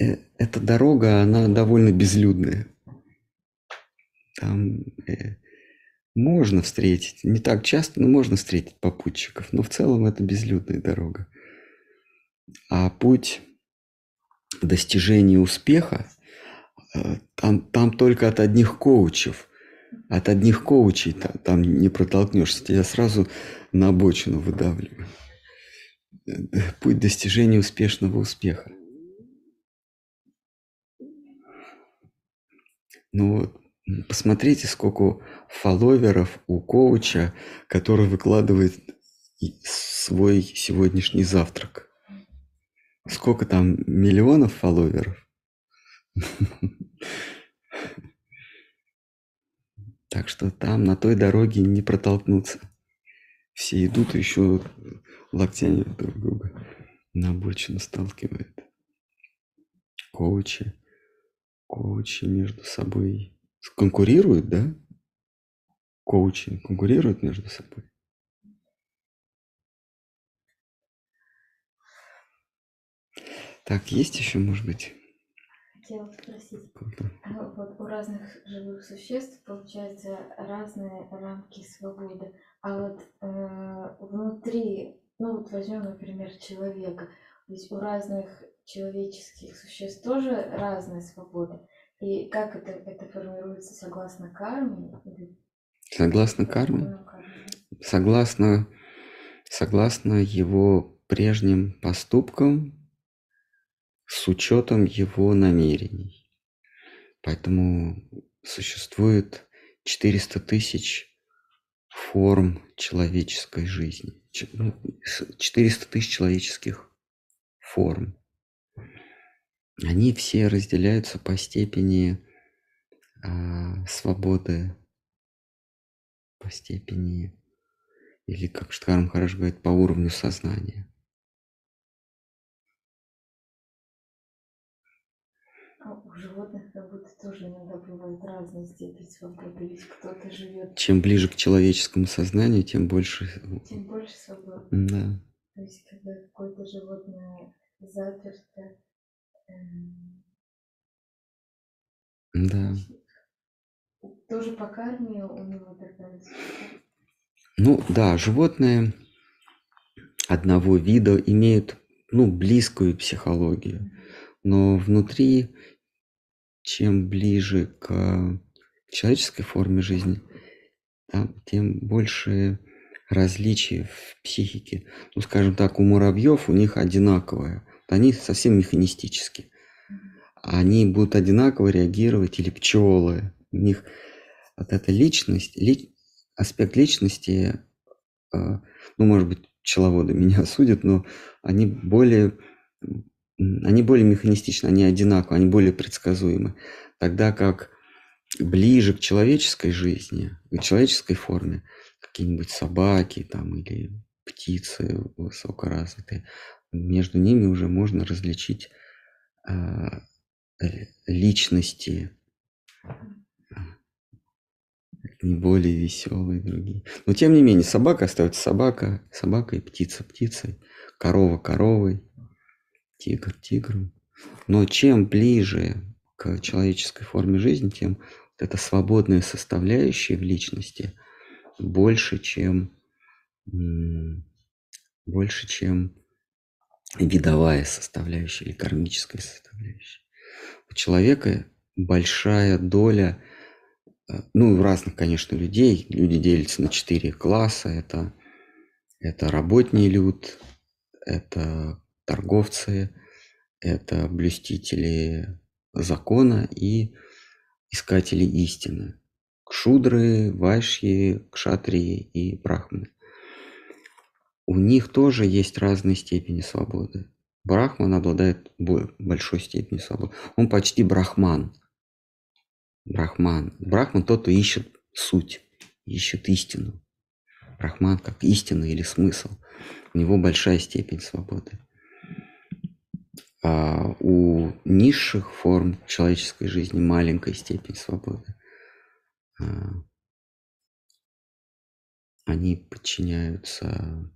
э, эта дорога, она довольно безлюдная. Там э, можно встретить, не так часто, но можно встретить попутчиков, но в целом это безлюдная дорога. А путь достижения успеха, э, там, там только от одних коучев, от одних коучей там, там не протолкнешься, тебя сразу на обочину выдавливают. Путь достижения успешного успеха. Ну вот, Посмотрите, сколько фолловеров у коуча, который выкладывает свой сегодняшний завтрак. Сколько там миллионов фолловеров? *laughs* Так что там на той дороге не протолкнуться. Все идут еще локтями друг друга на обочину сталкивают. Коучи, коучи между собой конкурируют, да? Коучи конкурируют между собой. Так, есть еще, может быть? Хотела спросить, а вот у разных живых существ получается разные рамки свободы, а вот э, внутри, ну вот возьмем, например, человека, есть у разных человеческих существ тоже разная свобода. И как это, это формируется согласно карме? Согласно карме? Согласно, согласно его прежним поступкам с учетом его намерений. Поэтому существует 400 тысяч форм человеческой жизни. 400 ну, тысяч человеческих форм они все разделяются по степени а, свободы, по степени, или, как Штхарм хорошо говорит, по уровню сознания. А у животных как будто тоже иногда бывает разная степень свободы, ведь кто-то живет. Чем ближе к человеческому сознанию, тем больше. Тем больше свободы. Да. То есть, когда какое-то животное заперто, да. Тоже по карме у него такая Ну да, животные одного вида имеют ну, близкую психологию, но внутри, чем ближе к человеческой форме жизни, там, тем больше различий в психике. Ну, скажем так, у муравьев у них одинаковое они совсем механистические. Они будут одинаково реагировать, или пчелы. У них вот эта личность, ли, аспект личности, э, ну, может быть, пчеловоды *laughs* меня осудят, но они более они более механистичны, они одинаковы, они более предсказуемы. Тогда как ближе к человеческой жизни, к человеческой форме, какие-нибудь собаки там или птицы высокоразвитые, между ними уже можно различить э, личности, не более веселые другие. Но тем не менее, собака остается собака, и птица птицей, корова коровой, тигр тигром. Но чем ближе к человеческой форме жизни, тем вот эта свободная составляющая в личности больше, чем больше, чем видовая составляющая или кармическая составляющая. У человека большая доля, э, ну, у разных, конечно, людей. Люди делятся на четыре класса. Это, это работний люд, это торговцы, это блюстители закона и искатели истины. Кшудры, вайшьи, кшатрии и брахманы. У них тоже есть разные степени свободы. Брахман обладает большой степенью свободы. Он почти брахман. Брахман. Брахман тот, кто ищет суть, ищет истину. Брахман как истина или смысл. У него большая степень свободы. А у низших форм человеческой жизни маленькая степень свободы. А, они подчиняются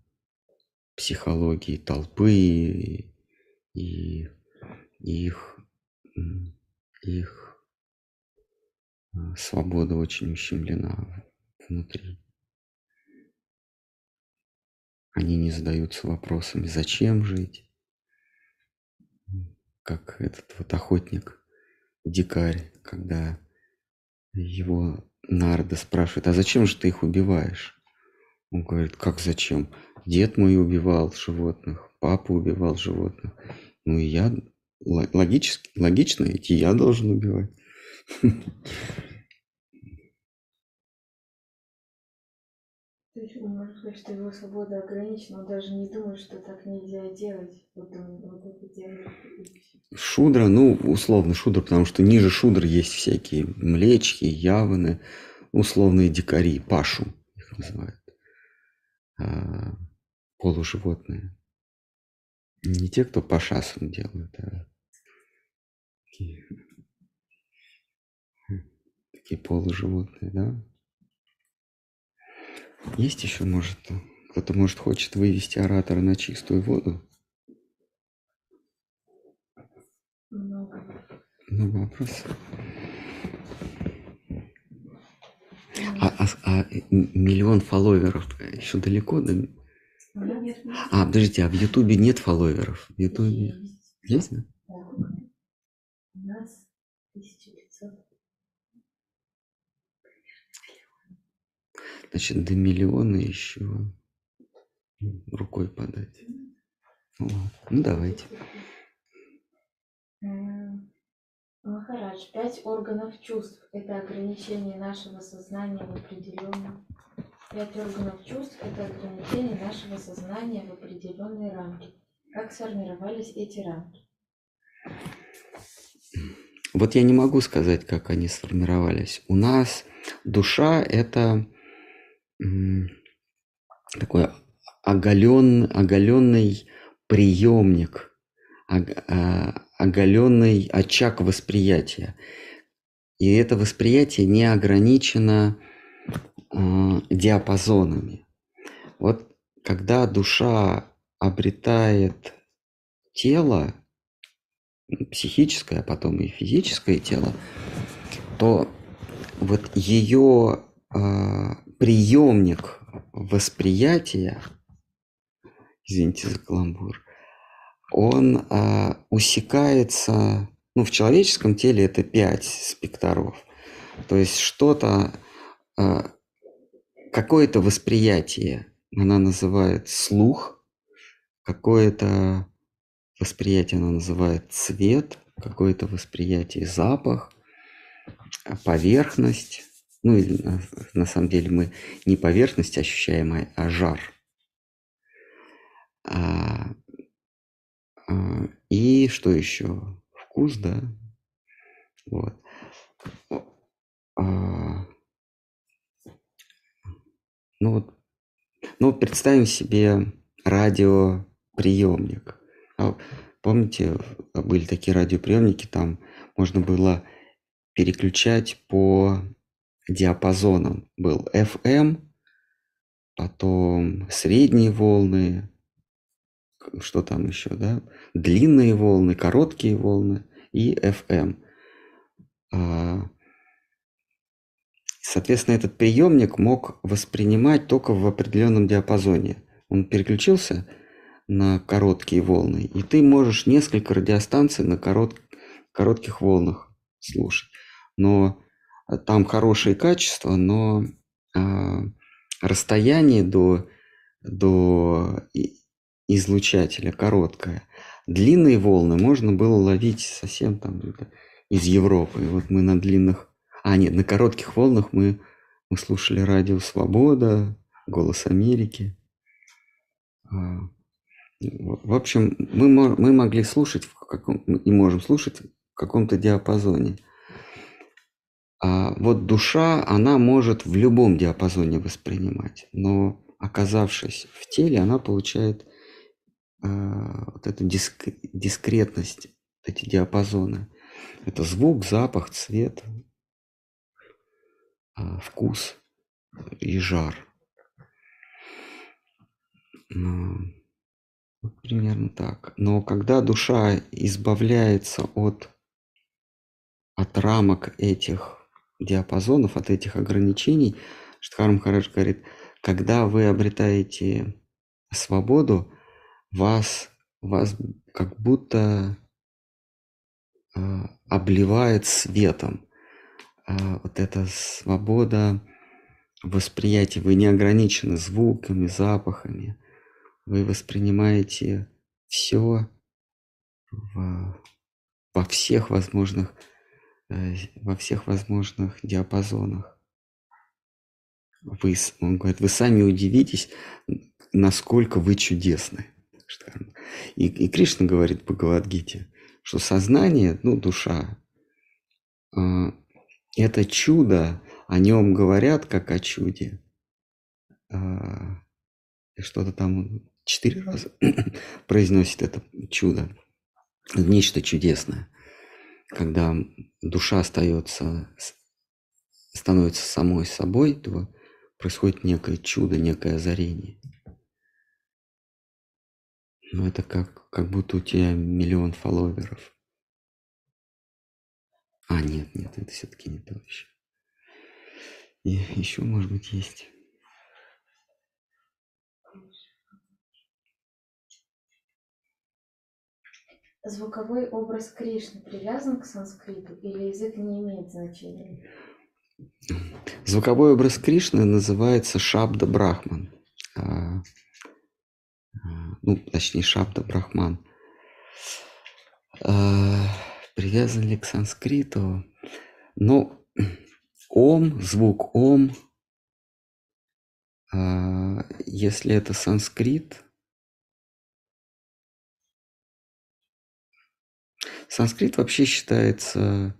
психологии толпы и, и их, их а, свобода очень ущемлена внутри. Они не задаются вопросами, зачем жить, как этот вот охотник, дикарь, когда его Нарда спрашивает, а зачем же ты их убиваешь? Он говорит, как зачем? Дед мой убивал животных, папа убивал животных. Ну и я, логически, логично, ведь и я должен убивать. Есть можно сказать, что его свобода ограничена, он даже не думает, что так нельзя делать. Вот он вот это делает. Шудра, ну, условно шудра, потому что ниже шудра есть всякие млечки, яваны, условные дикари, пашу их называют, полуживотные. Не те, кто пашасом делают, а такие, такие полуживотные, да? Есть еще, может, кто-то, может, хочет вывести оратора на чистую воду? Много. Много вопросов. А, а, а миллион фолловеров еще далеко. Нет, А, подождите, а в Ютубе нет фолловеров? В Ютубе есть, да? У нас 1500. Значит, до миллиона еще рукой подать. Ну, ладно. ну давайте. Махарадж, пять органов чувств – это ограничение нашего сознания в определенном... Пять органов чувств – это ограничение нашего сознания в определенные рамки. Как сформировались эти рамки? Вот я не могу сказать, как они сформировались. У нас душа – это такой оголен, оголенный приемник, а, оголенный очаг восприятия. И это восприятие не ограничено а, диапазонами. Вот когда душа обретает тело, психическое, а потом и физическое тело, то вот ее приемник восприятия, извините за каламбур, он а, усекается, ну, в человеческом теле это пять спектров. То есть что-то, а, какое-то восприятие, она называет слух, какое-то восприятие она называет цвет, какое-то восприятие запах, а, поверхность. Ну, или на, самом деле мы не поверхность ощущаем, а, а жар. А, И что еще? Вкус, да? Вот. А, ну вот, ну представим себе радиоприемник. А помните, были такие радиоприемники, там можно было переключать по диапазонам. Был FM, потом средние волны, что там еще, да, длинные волны, короткие волны и FM. А, соответственно, этот приемник мог воспринимать только в определенном диапазоне. Он переключился на короткие волны, и ты можешь несколько радиостанций на корот... коротких волнах слушать. Но там хорошее качество, но э, расстояние до, до излучателя короткое. Длинные волны можно было ловить совсем там из Европы. И вот мы на длинных... А, нет, на коротких волнах мы, мы слушали радио «Свобода», «Голос Америки». А, в общем, мы, мы могли слушать в каком, и можем слушать в каком-то диапазоне. А вот душа, она может в любом диапазоне воспринимать, но оказавшись в теле, она получает вот эту диск, дискретность, эти диапазоны. Это звук, запах, цвет, э, вкус и жар. Ну, вот примерно так. Но когда душа избавляется от, от рамок этих диапазонов, от этих ограничений, Штхар Махарадж говорит, когда вы обретаете свободу, вас, вас как будто э, обливает светом. Э, вот эта свобода восприятия, вы не ограничены звуками, запахами, вы воспринимаете все в, во всех возможных Э, во всех возможных диапазонах. Вы, он говорит, вы сами удивитесь, насколько вы чудесны. И, и Кришна говорит в Бхагавадгите, что сознание, ну, душа, э, это чудо, о нем говорят как о чуде. Э, что-то там четыре раза *clears throat* произносит это чудо. Нечто чудесное когда душа остается, становится самой собой, то происходит некое чудо, некое озарение. Но это как, как будто у тебя миллион фолловеров. А, нет, нет, это все-таки не то еще. И еще, может быть, есть. Звуковой образ Кришны привязан к санскриту или язык не имеет значения? Звуковой образ Кришны называется Шабда Брахман. Ну, точнее, Шабда Брахман. А, привязан ли к санскриту? Ну, *clears throat* ом, звук ом, если это санскрит, Санскрит вообще считается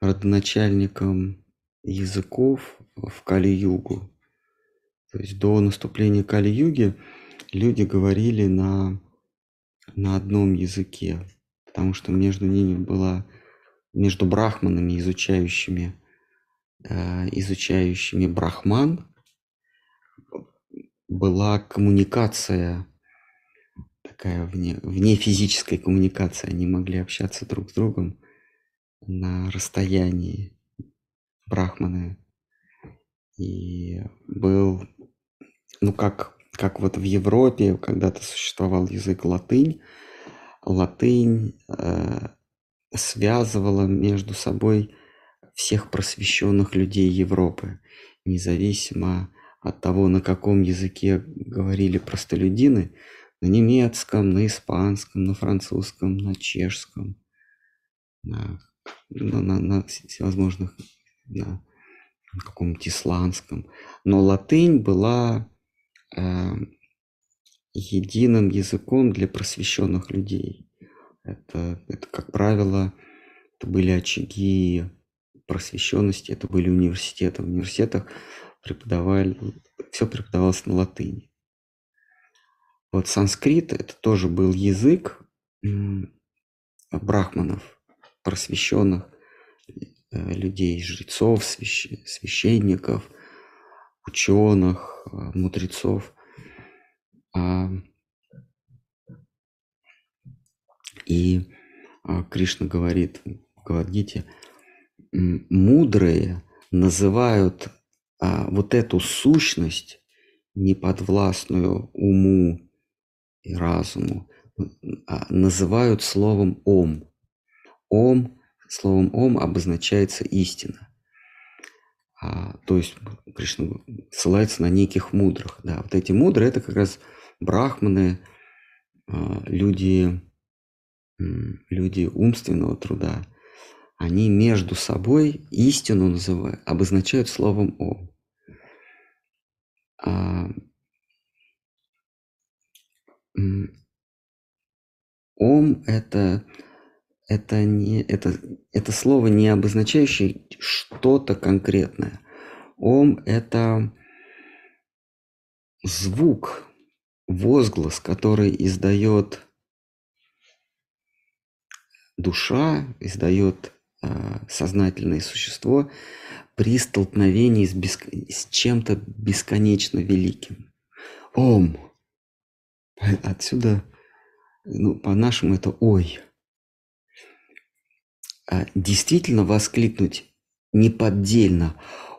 родоначальником языков в Кали-югу. То есть до наступления Кали-юги люди говорили на, на одном языке, потому что между ними была, между брахманами, изучающими, э, изучающими брахман, была коммуникация такая вне, вне физической коммуникации. Они могли общаться друг с другом на расстоянии брахманы. И был, ну как, как вот в Европе когда-то существовал язык латынь, латынь э, связывала между собой всех просвещенных людей Европы, независимо от того, на каком языке говорили простолюдины, на немецком, на испанском, на французском, на чешском, на, на, на, на всевозможных, на, каком-нибудь исландском. Но латынь была единым языком для просвещенных людей. Это, это, как правило, это были очаги просвещенности, это были университеты. В университетах преподавали, все преподавалось на латыни. Вот санскрит это тоже был язык брахманов, просвещенных э, людей, жрецов, священников, ученых, э, мудрецов. А, и а, Кришна говорит в Гавадгите, мудрые называют а, вот эту сущность, неподвластную уму и разуму, называют словом «ом». «Ом», словом «ом» обозначается истина. А, то есть Кришна ссылается на неких мудрых. Да, вот эти мудрые – это как раз брахманы, а, люди, люди умственного труда. Они между собой истину называют, обозначают словом «ом». А, ом – это это не это это слово не обозначающее что-то конкретное. Ом – это звук, возглас, который издает душа, издает э, сознательное существо при столкновении с, беск... с чем-то бесконечно великим. Ом. Отсюда, ну, по-нашему это ой. А действительно воскликнуть неподдельно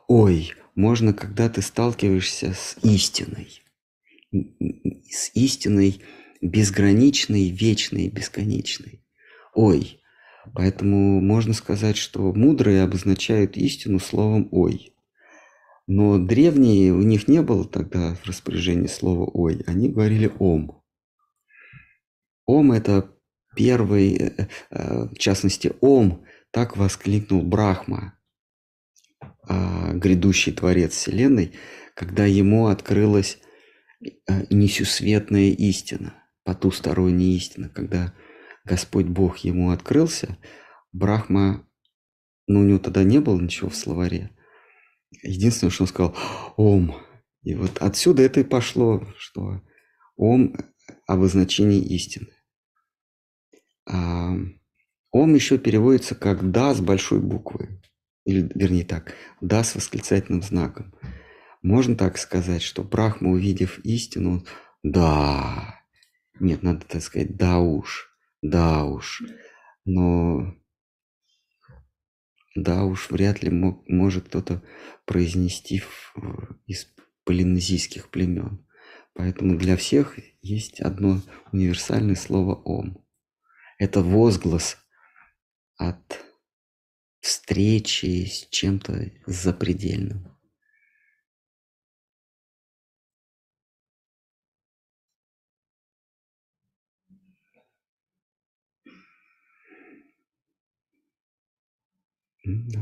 «Ой!» можно, когда ты сталкиваешься с истиной. С истиной безграничной, вечной, бесконечной. «Ой!» Поэтому можно сказать, что мудрые обозначают истину словом «ой». Но древние, у них не было тогда в распоряжении слова «ой», они говорили «ом». «Ом» – это первый, э, э, в частности, Ом, так воскликнул Брахма, а, грядущий творец Вселенной, когда ему открылась э, несусветная истина, потусторонняя истина, когда Господь Бог ему открылся, Брахма, ну у него тогда не было ничего в словаре. Единственное, что он сказал, Ом. И вот отсюда это и пошло, что Ом – обозначение истины. Ом еще переводится как «да» с большой буквы. Или, вернее так, «да» с восклицательным знаком. Можно так сказать, что Брахма, увидев истину, да, нет, надо так сказать, да уж, да уж, но да уж вряд ли мог, может кто-то произнести в, из полинезийских племен. Поэтому для всех есть одно универсальное слово «ом». Это возглас от встречи с чем-то запредельным. Да.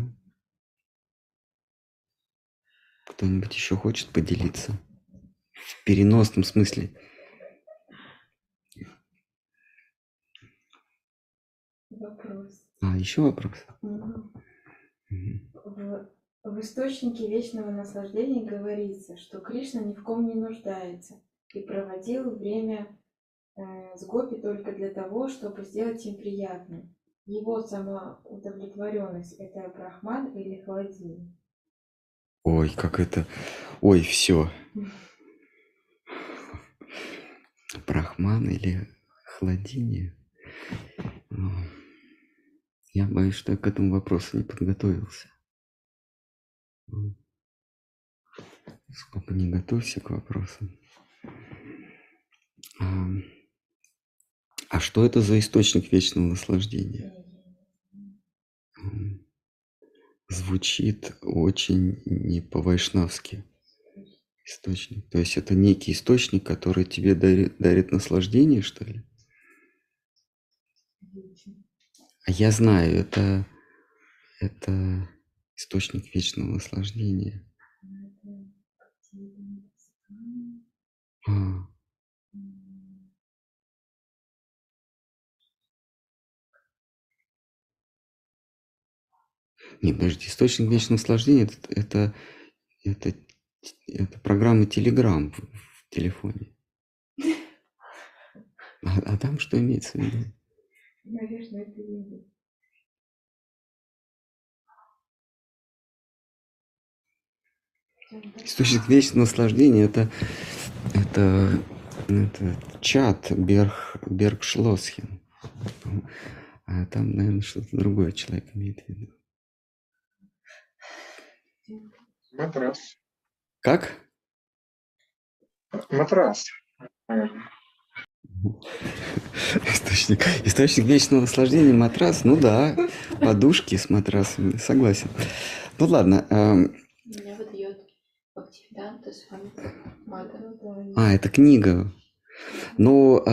Кто-нибудь еще хочет поделиться? В переносном смысле. Вопрос. А, еще вопрос? Угу. В, в источнике вечного наслаждения говорится, что Кришна ни в ком не нуждается и проводил время э, с гопи только для того, чтобы сделать им приятным. Его самоудовлетворенность – это брахман или холодильник? Ой, как это... Ой, все. *laughs* Брахман или холодильник? Я боюсь, что я к этому вопросу не подготовился. Сколько не готовься к вопросам. А, а что это за источник вечного наслаждения? Звучит очень не по-вайшнавски. Источник. То есть это некий источник, который тебе дарит, дарит наслаждение, что ли? Я знаю, это, это источник вечного наслаждения. Не, Нет, источник вечного наслаждения это, это, это, это программа Telegram в, в телефоне. А, а там что имеется в виду? Наверное, это не Источник вечного наслаждения это, это, это чат Берг, Бергшлосхен. А там, наверное, что-то другое человек имеет в виду. Матрас. Как? Матрас. Источник, источник вечного наслаждения матрас, ну да, подушки с матрасами, согласен. Ну ладно. эм, Меня выдает Бхактивиданта с вами а, это книга. Ну,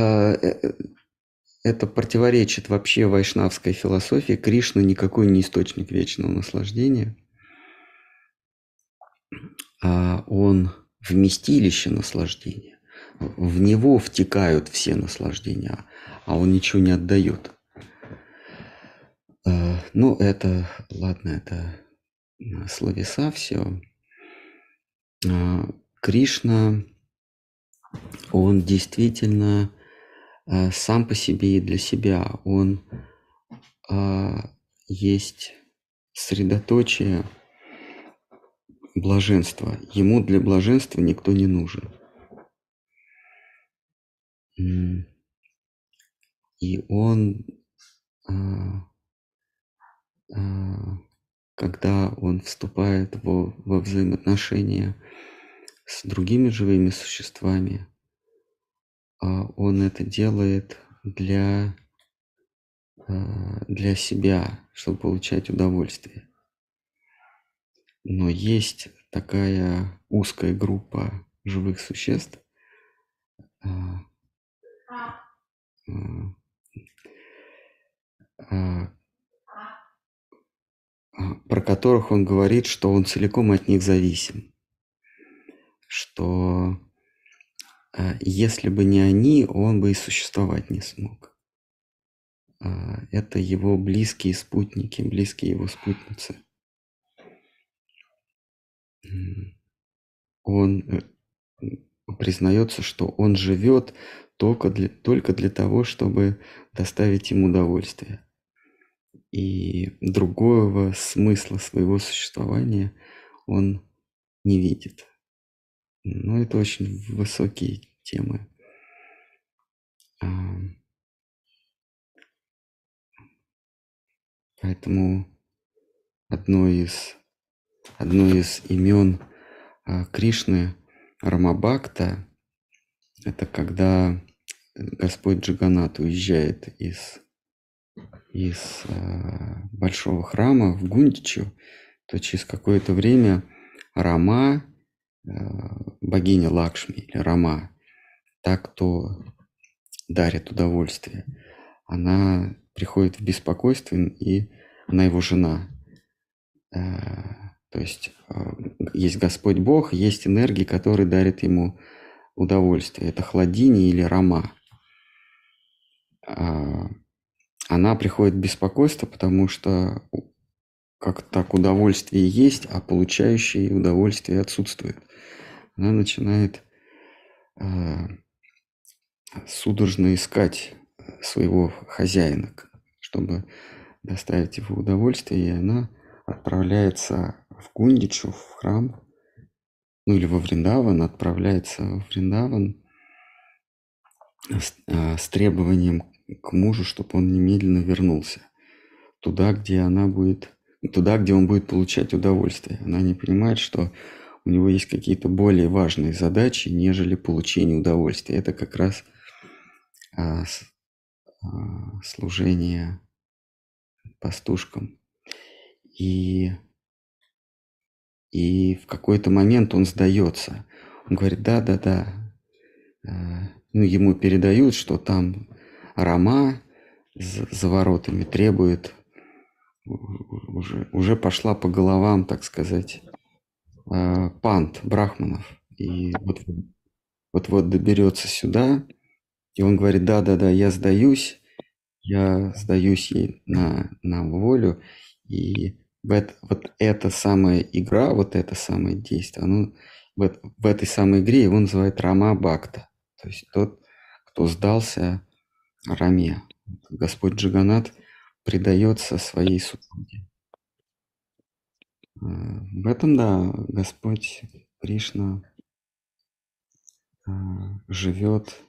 это противоречит вообще вайшнавской философии. Кришна никакой не источник вечного наслаждения. А он вместилище наслаждения. В него втекают все наслаждения, а он ничего не отдает. Э, Ну, это, ладно, это э, словеса все. Кришна, он действительно э, сам по себе и для себя, он есть средоточие блаженства. Ему для блаженства никто не нужен. И он, а, а, когда он вступает во, во взаимоотношения с другими живыми существами, а, он это делает для, для себя, чтобы получать удовольствие. Но есть такая узкая группа живых существ, про которых он говорит, что он целиком от них зависим. Что а, если бы не они, он бы и существовать не смог. А, Это его близкие спутники, близкие его спутницы. Он э, признается, что он живет только для, только для того, чтобы доставить им удовольствие. И другого смысла своего существования он не видит. Ну, это очень высокие темы. А, Поэтому одно из, одно из имен а, Кришны Рамабакта – это когда Господь Джаганат уезжает из, из а, большого храма в Гундичу, то через какое-то время Рама, а, богиня Лакшми или Рама, та, кто дарит удовольствие, она приходит в беспокойство, и она его жена. Э, То есть э, есть Господь Бог, есть энергии, которые дарят ему удовольствие. Это хладини или рама. А, Она приходит беспокойство, потому что как так удовольствие есть, а получающий удовольствие отсутствует. Она начинает э, судорожно искать своего хозяина, чтобы доставить его удовольствие, и она отправляется в Гундичу, в храм, ну или во Вриндаван, отправляется в Вриндаван с, а, с требованием к мужу, чтобы он немедленно вернулся туда, где она будет, туда, где он будет получать удовольствие. Она не понимает, что у него есть какие-то более важные задачи, нежели получение удовольствия. Это как раз а, с- а, служение пастушкам. И, и в какой-то момент он сдается. Он говорит, да, да, да. Э, Ну, ему передают, что там Рама за, воротами требует, уже, уже пошла по головам, так сказать, э, пант брахманов. И вот вот-вот доберется сюда, и он говорит, да, да, да, я сдаюсь, я сдаюсь ей на, на волю, и в вот эта самая игра, вот это самое действие, оно в, в этой самой игре его называют Рама Бхакта. То есть тот, кто сдался Раме. Господь Джиганат предается своей супруге. Э, в этом, да, Господь Кришна э, живет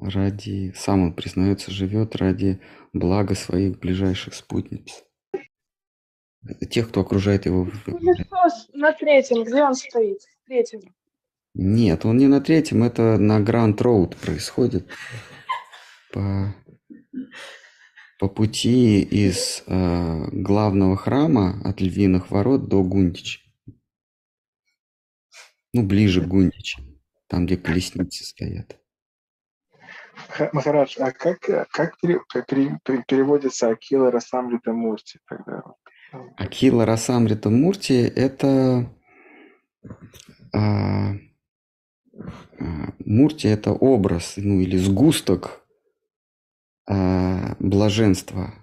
ради, сам он признается, живет ради блага своих ближайших спутниц. Тех, кто окружает его. Ну, на третьем, где он стоит? Третьем. Нет, он не на третьем, это на Гранд Роуд происходит. По, по пути из э, главного храма от Львиных ворот до Гундича. Ну, ближе к Гундичу, там, где колесницы стоят. Махарадж, а как, как, пере, как переводится Акила Расамрита Мурти тогда? Акила Расамрита Мурти – это а, а, Мурти – это образ, ну или сгусток а, блаженства.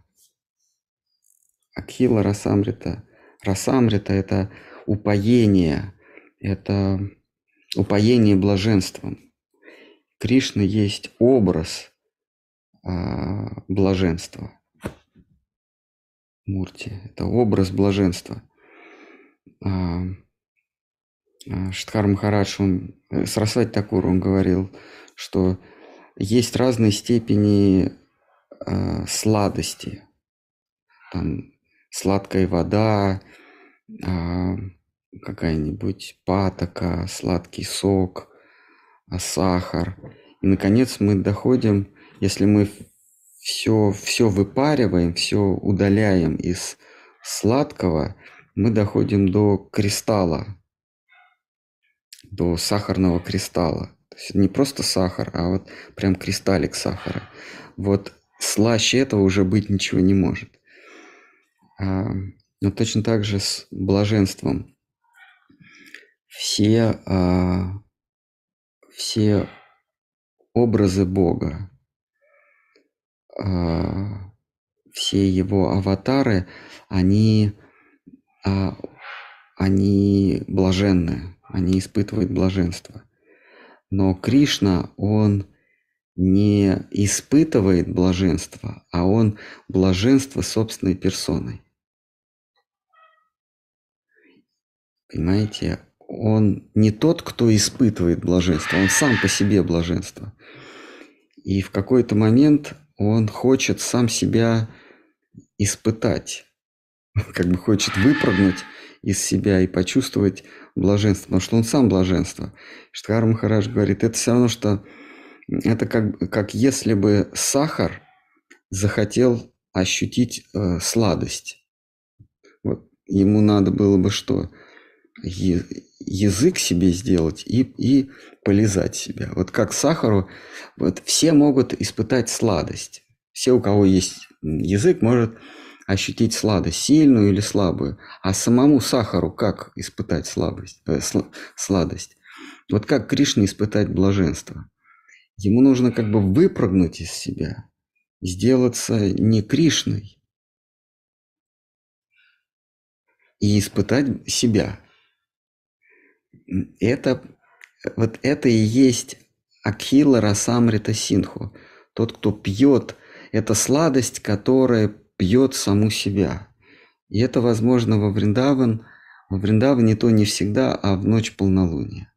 Акила Расамрита. Расамрита – это упоение, это упоение блаженством. Кришна есть образ а, блаженства. Мурти – это образ блаженства. А, Штхар Махарадж, он, э, Сарасвати Такур, он говорил, что есть разные степени э, сладости. Там сладкая вода, э, какая-нибудь патока, сладкий сок, а сахар. И, наконец, мы доходим, если мы все, все выпариваем, все удаляем из сладкого, мы доходим до кристалла, до сахарного кристалла. То есть не просто сахар, а вот прям кристаллик сахара. Вот слаще этого уже быть ничего не может. А, но точно так же с блаженством. Все а, все образы Бога, а, все его аватары, они, они блаженны, они испытывают блаженство. Но Кришна, он не испытывает блаженство, а он блаженство собственной персоной. Понимаете? он не тот, кто испытывает блаженство, он сам по себе блаженство. И в какой-то момент он хочет сам себя испытать, *laughs* как бы хочет выпрыгнуть из себя и почувствовать блаженство, потому что он сам блаженство. Штхар Махарадж говорит, это все равно, что это как, как если бы сахар захотел ощутить э, сладость. Вот ему надо было бы что? язык себе сделать и, и полезать себя. Вот как сахару, вот все могут испытать сладость. Все, у кого есть язык, может ощутить сладость, сильную или слабую. А самому сахару как испытать слабость, э, сл, сладость? Вот как Кришне испытать блаженство? Ему нужно как бы выпрыгнуть из себя, сделаться не Кришной и испытать себя – это, вот это и есть Акхила Расамрита Синху. Тот, кто пьет, это сладость, которая пьет саму себя. И это возможно во Вриндаван. Во Вриндаване то не всегда, а в ночь полнолуния.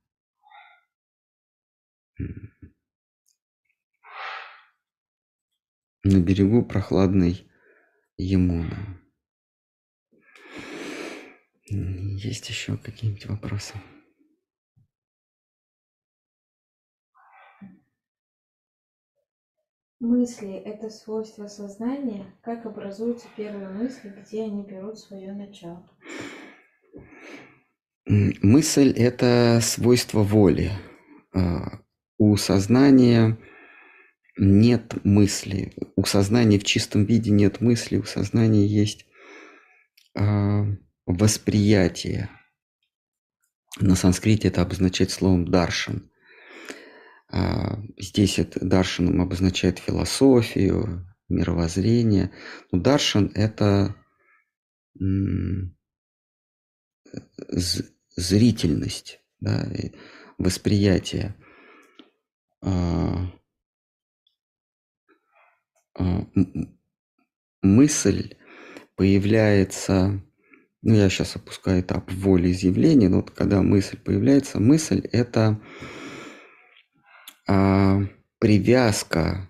На берегу прохладной Емуны. Есть еще какие-нибудь вопросы? Мысли – это свойство сознания. Как образуются первые мысли, где они берут свое начало? Мысль – это свойство воли. А, у сознания нет мысли. У сознания в чистом виде нет мысли. У сознания есть а, восприятие. На санскрите это обозначает словом даршан. А, здесь это даршаном обозначает философию, мировоззрение. Но даршан – это зрительность, да, восприятие. А, мысль появляется, ну я сейчас опускаю этап волеизъявления, но вот когда мысль появляется, мысль это а, привязка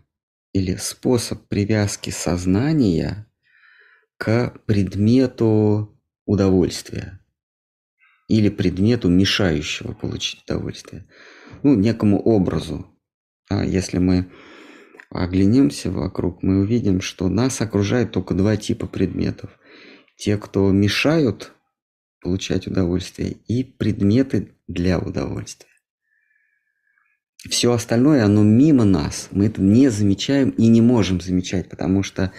или способ привязки сознания к предмету удовольствия или предмету, мешающего получить удовольствие, ну, некому образу. А если мы оглянемся вокруг, мы увидим, что нас окружает только два типа предметов. Те, кто мешают получать удовольствие, и предметы для удовольствия. Все остальное, оно мимо нас. Мы это не замечаем и не можем замечать, потому что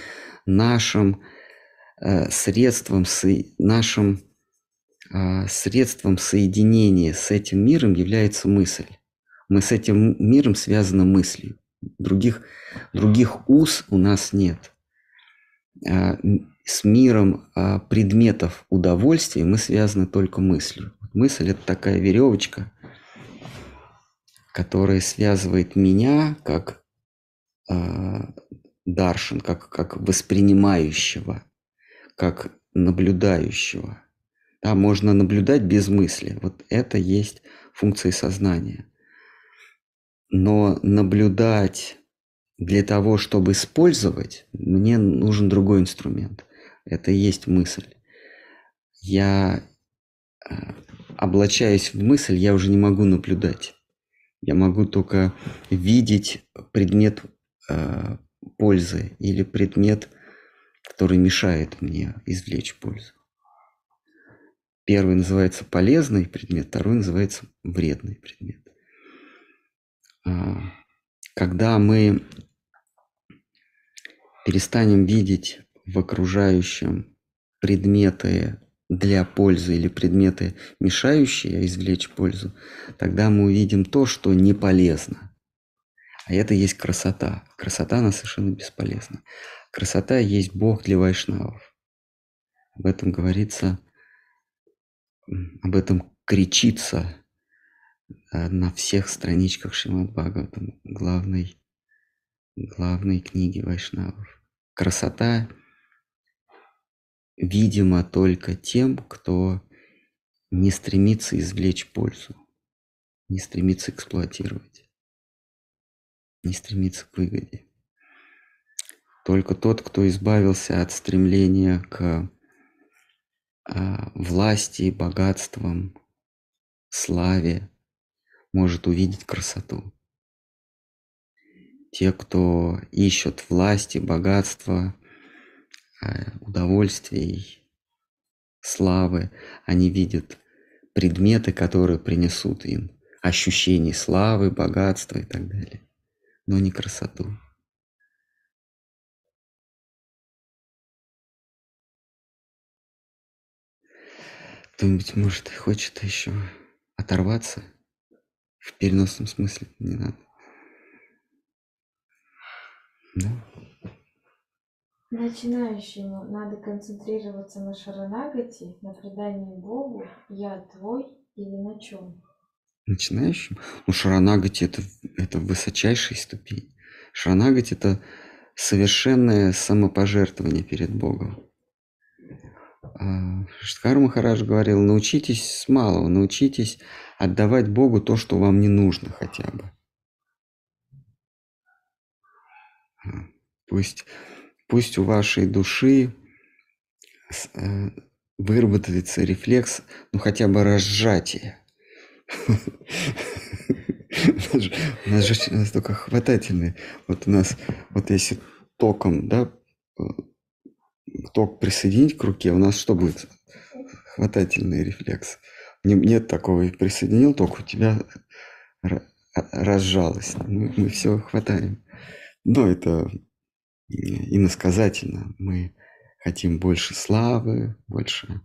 нашим э, средством, со, нашим э, средством соединения с этим миром является мысль. Мы с этим миром связаны мыслью. Других, других уз у нас нет. Э, с миром э, предметов удовольствия мы связаны только мыслью. Мысль – это такая веревочка – которое связывает меня как э, даршин, как, как воспринимающего, как наблюдающего. Да, можно наблюдать без мысли. Вот это есть функция сознания. Но наблюдать для того, чтобы использовать, мне нужен другой инструмент. Это и есть мысль. Я, э, облачаясь в мысль, я уже не могу наблюдать. Я могу только видеть предмет э, пользы или предмет, который мешает мне извлечь пользу. Первый называется полезный предмет, второй называется вредный предмет. А, когда мы перестанем видеть в окружающем предметы для пользы или предметы, мешающие извлечь пользу, тогда мы увидим то, что не полезно. А это есть красота. Красота, она совершенно бесполезна. Красота есть Бог для вайшнавов. Об этом говорится, об этом кричится э, на всех страничках Шримад Бхагаватам, главной, главной книги вайшнавов. Красота видимо только тем, кто не стремится извлечь пользу, не стремится эксплуатировать, не стремится к выгоде. Только тот, кто избавился от стремления к а, власти, богатствам, славе, может увидеть красоту. Те, кто ищут власти, богатства, удовольствий, славы. Они видят предметы, которые принесут им ощущение славы, богатства и так далее, но не красоту. Кто-нибудь, может, хочет еще оторваться? В переносном смысле не надо. Да? Начинающему надо концентрироваться на шаранагати, на предании Богу, я твой или на чем? Начинающим? Ну, шаранагати это, это высочайшая ступень. Шаранагати это совершенное самопожертвование перед Богом. А, Штхар Махарадж говорил, научитесь с малого, научитесь отдавать Богу то, что вам не нужно хотя бы. Пусть пусть у вашей души э, выработается рефлекс, ну хотя бы разжатие. У нас же настолько хватательные. Вот у нас, вот если током, да, э, ток присоединить к руке, у нас что будет? Хватательный рефлекс. Нет такого, присоединил ток, у тебя разжалось. Мы, мы все хватаем. Но это иносказательно. Мы хотим больше славы, больше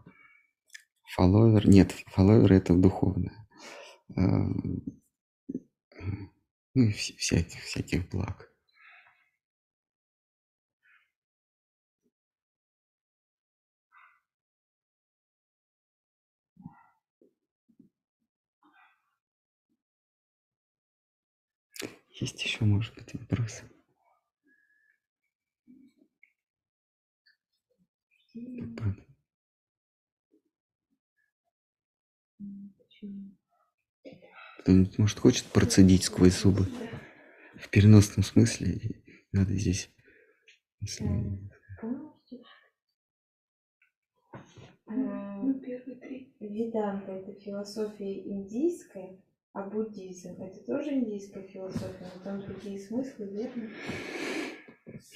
фолловер. Нет, фолловер это духовное. Эм, ну и всяких, всяких благ. Есть еще, может быть, вопросы? Кто-нибудь, может, хочет процедить сквозь зубы? В переносном смысле. Надо здесь... если- Ну, первые три. Веданта это философия индийская, а буддизм это тоже индийская философия, но там другие смыслы, верно?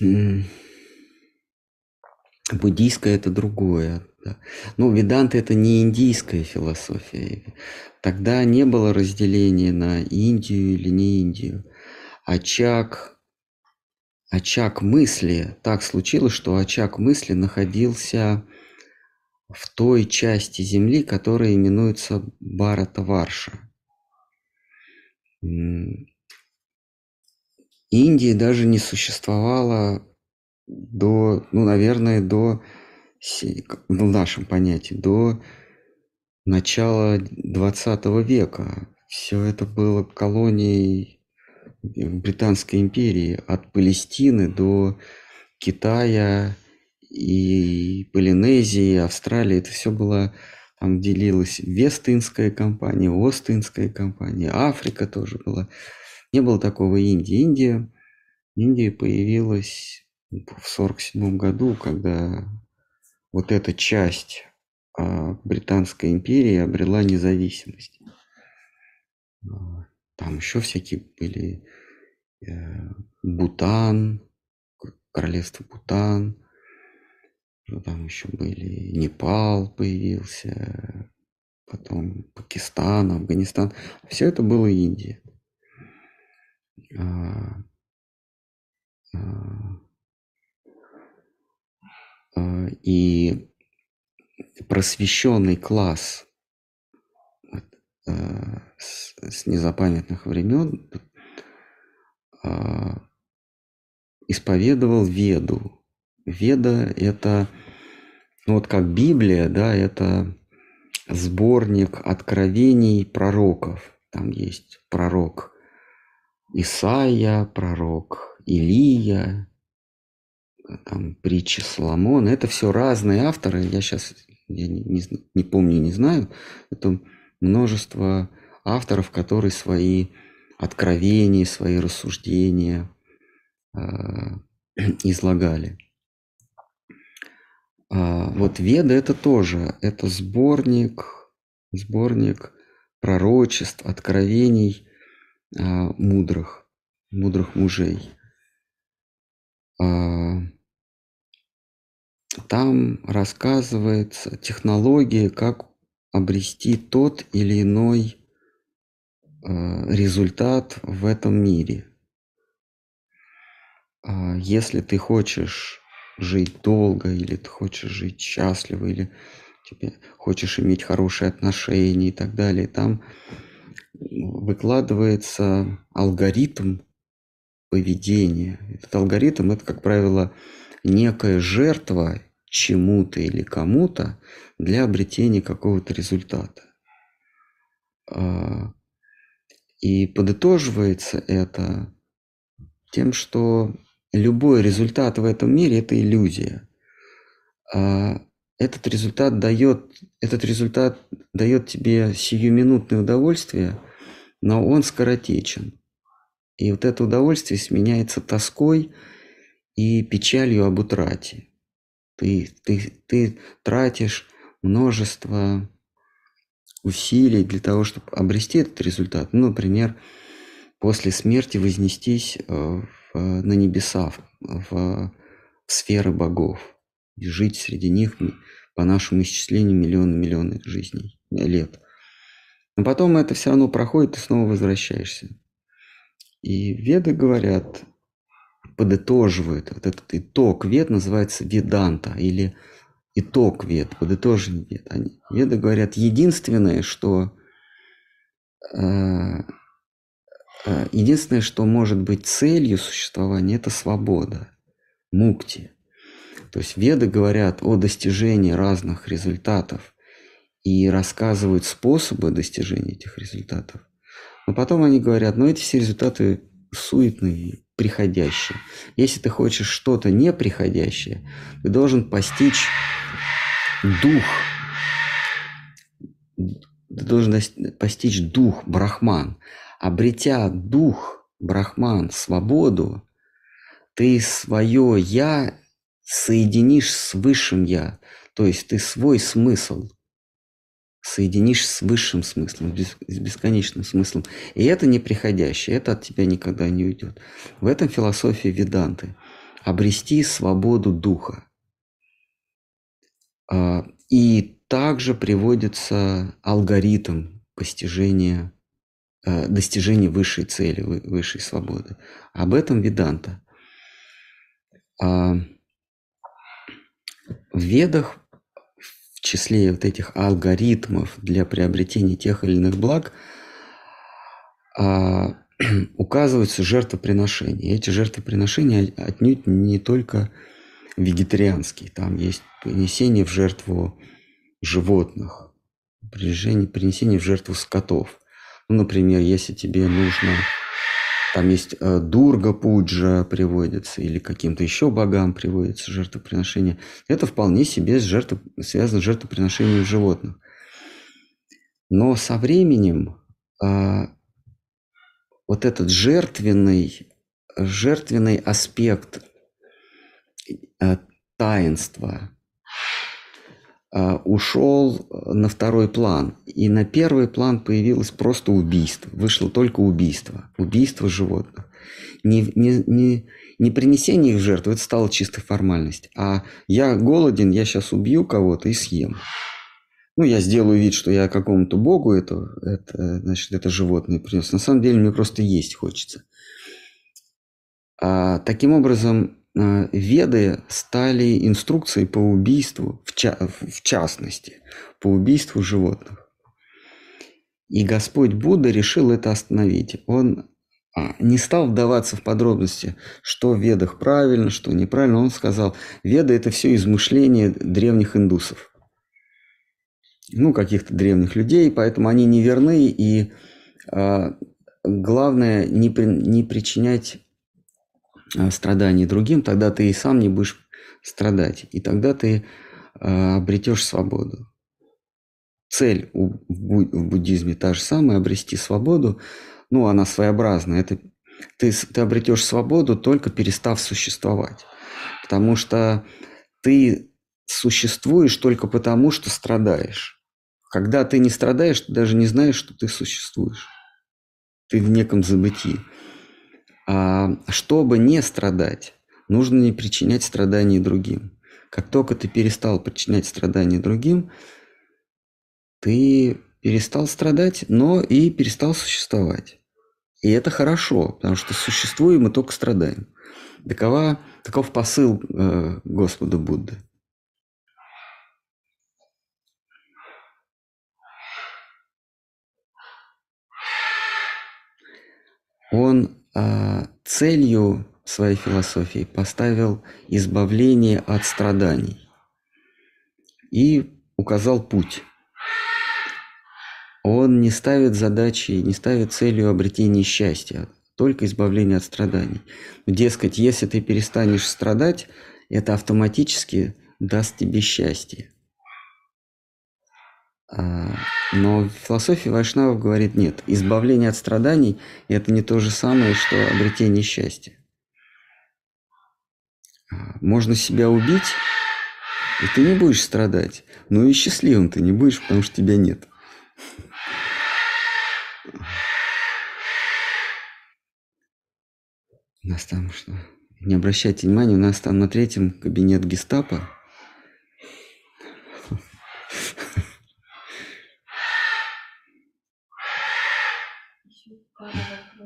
М. Буддийское это другое. да. Ну, веданта это не индийская философия. Тогда не было разделения на Индию или не Индию. Очаг, очаг мысли, так случилось, что очаг мысли находился в той части Земли, которая именуется Барата-Варша. М, Индии даже не существовало до, ну, наверное, до, ну, в нашем понятии, до начала 20 века. Все это было колонией Британской империи, от Палестины до Китая и Полинезии, Австралии. Это все было, там делилось Вест-Индская компания, Ост-Индская компания, Африка тоже была. Не было такого Индии. Индия, Индия появилась в сорок седьмом году, когда вот эта часть а, Британской империи обрела независимость. А, Там еще всякие были э, Бутан, королевство Бутан, что там еще были Непал появился, потом Пакистан, Афганистан. Все это было Индия. А, а, а, И просвещенный класс вот, э, с, с незапамятных времен а, исповедовал Веду. Веда это, ну вот как Библия, да, это сборник откровений пророков. Там есть пророк Исаия, пророк Илия, там притчи Соломона. Это все разные авторы. Я сейчас я не, не не помню, не знаю. Это множество авторов, которые свои откровения, свои рассуждения э, *clears throat* излагали. А, вот Веда это тоже, это сборник, сборник пророчеств, откровений а, мудрых, мудрых мужей. А, Там рассказывается технология, как обрести тот или иной а, результат в этом мире. А, Если ты хочешь жить долго, или ты хочешь жить счастливо, или тебе хочешь иметь хорошие отношения и так далее, там выкладывается алгоритм поведения. Этот алгоритм это, как правило, некая жертва чему-то или кому-то для обретения какого-то результата. А, И подытоживается это тем, что любой результат в этом мире это иллюзия. А Этот результат дает, этот результат дает тебе сиюминутное удовольствие, но он скоротечен. И вот это удовольствие сменяется тоской и печалью об утрате. Ты, ты, ты тратишь множество усилий для того, чтобы обрести этот результат. Ну, например, после смерти вознестись э, в- на небеса, в, в сферы богов, и жить среди них по нашему исчислению миллионы миллионы жизней, э, лет. Но потом это все равно проходит, и снова возвращаешься. И веды говорят, подытоживают, вот этот итог вед называется веданта, или итог вед, подытоженный вед. Они, веды говорят, единственное, что э, э, единственное, что может быть целью существования, это свобода, мукти. То есть веды говорят о достижении разных результатов и рассказывают способы достижения этих результатов. Но потом они говорят, ну эти все результаты суетный, приходящий. Если ты хочешь что-то неприходящее, ты должен постичь дух, ты должен постичь дух Брахман. Обретя дух Брахман, свободу, ты свое «я» соединишь с высшим «я», то есть ты свой смысл соединишь с высшим смыслом, с бесконечным смыслом. И это неприходящее, это от тебя никогда не уйдет. В этом философия веданты. Обрести свободу духа. А, и также приводится алгоритм постижения, э, достижения высшей цели, высшей свободы. Об этом веданта. А, в ведах в числе вот этих алгоритмов для приобретения тех или иных благ а, *clears throat* указываются жертвоприношения. Эти жертвоприношения отнюдь не только вегетарианские. Там есть принесение в жертву животных, принесение в жертву скотов. Ну, например, если тебе нужно там есть э, Дурга Пуджа приводится, или каким-то еще богам приводится жертвоприношение. Это вполне себе с жертв... связано с жертвоприношением животных. Но со временем э, вот этот жертвенный, жертвенный аспект э, таинства ушел на второй план. И на первый план появилось просто убийство. Вышло только убийство. Убийство животных. Не, не, не, не принесение их в жертву, это стало чистой формальность. А я голоден, я сейчас убью кого-то и съем. Ну, я сделаю вид, что я какому-то богу это, это, значит, это животное принес. На самом деле мне просто есть хочется. А, таким образом, веды стали инструкцией по убийству, в, ча- в частности, по убийству животных. И Господь Будда решил это остановить. Он а, не стал вдаваться в подробности, что в ведах правильно, что неправильно. Он сказал, веды – это все измышления древних индусов. Ну, каких-то древних людей, поэтому они не верны, и э, главное не, при, не причинять Э, страданий другим, тогда ты и сам не будешь страдать, и тогда ты э, обретешь свободу. Цель в буддизме та же самая, обрести свободу, ну, она своеобразная. Это ты, ты обретешь свободу, только перестав существовать. Потому что ты существуешь только потому, что страдаешь. Когда ты не страдаешь, ты даже не знаешь, что ты существуешь. Ты в неком забытии. А чтобы не страдать, нужно не причинять страданий другим. Как только ты перестал причинять страдания другим, ты перестал страдать, но и перестал существовать. И это хорошо, потому что существуем и только страдаем. Такова, таков посыл э, Господа Будды. Он целью своей философии поставил избавление от страданий и указал путь. Он не ставит задачи, не ставит целью обретения счастья, только избавление от страданий. Дескать, если ты перестанешь страдать, это автоматически даст тебе счастье. А, но философия Вайшнавов говорит нет. Избавление от страданий – это не то же самое, что обретение счастья. А, можно себя убить, и ты не будешь страдать. Но и счастливым ты не будешь, потому что тебя нет. У нас там что? Не обращайте внимания, у нас там на третьем кабинет гестапо.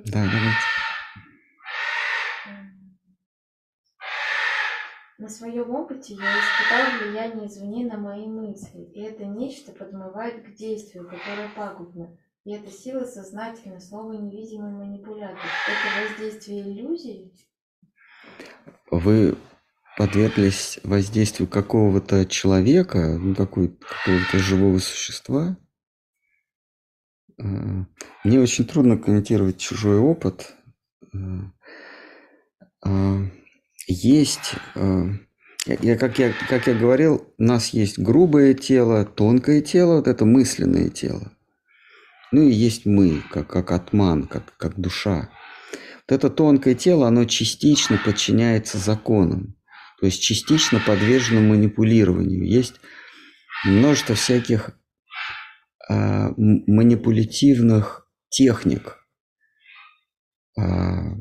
Да, давайте. На своем опыте я испытал влияние извне на мои мысли, и это нечто подмывает к действию, которое пагубно. И эта сила сознательно, слово невидимый манипулятор. Это воздействие иллюзии? Вы подверглись воздействию какого-то человека, ну, какого-то живого существа? Мне очень трудно комментировать чужой опыт. а, есть, э, я, как, я, как я говорил, у нас есть грубое тело, тонкое тело, вот это мысленное тело. Ну и есть мы, как, как атман, как, как душа. Вот это тонкое тело, оно частично подчиняется законам, то есть частично подвержено манипулированию. Есть множество всяких а, манипулятивных техник. А,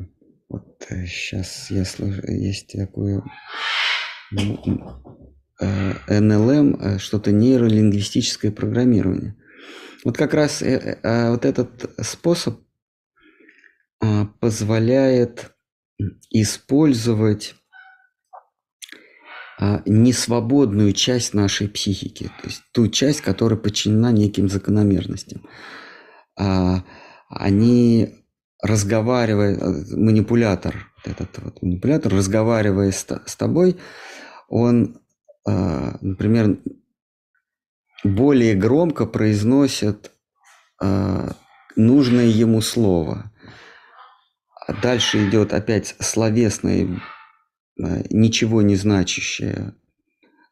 вот сейчас я слышу, есть такое э, НЛМ, э, что-то нейролингвистическое программирование. Вот как раз э, а, вот этот способ а, позволяет использовать несвободную часть нашей психики, то есть ту часть, которая подчинена неким закономерностям. Они разговаривая, манипулятор, этот вот манипулятор, разговаривая с, с тобой, он, например, более громко произносит нужное ему слово. А дальше идет опять словесная, э, ничего не значащая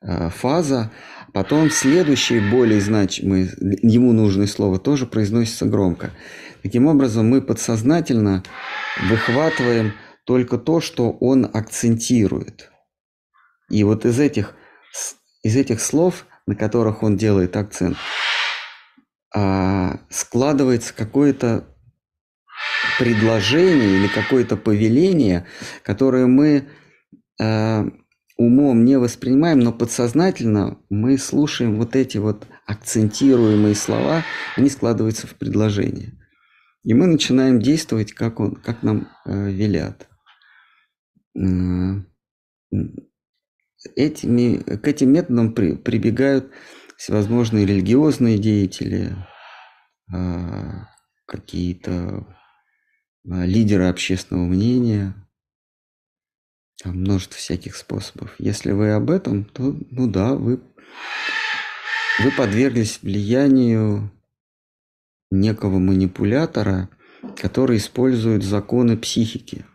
э, фаза. Потом следующее, более значимое, ему нужное слово тоже произносится громко. Таким образом, мы подсознательно выхватываем только то, что он акцентирует. И вот из этих, из этих слов – на которых он делает акцент, а складывается какое-то предложение или какое-то повеление, которое мы э, умом не воспринимаем, но подсознательно мы слушаем вот эти вот акцентируемые слова, они складываются в предложение. И мы начинаем действовать, как, он, как нам э, велят этими, к этим методам при, прибегают всевозможные религиозные деятели, а, какие-то а, лидеры общественного мнения, там множество всяких способов. Если вы об этом, то, ну да, вы, вы подверглись влиянию некого манипулятора, который использует законы психики –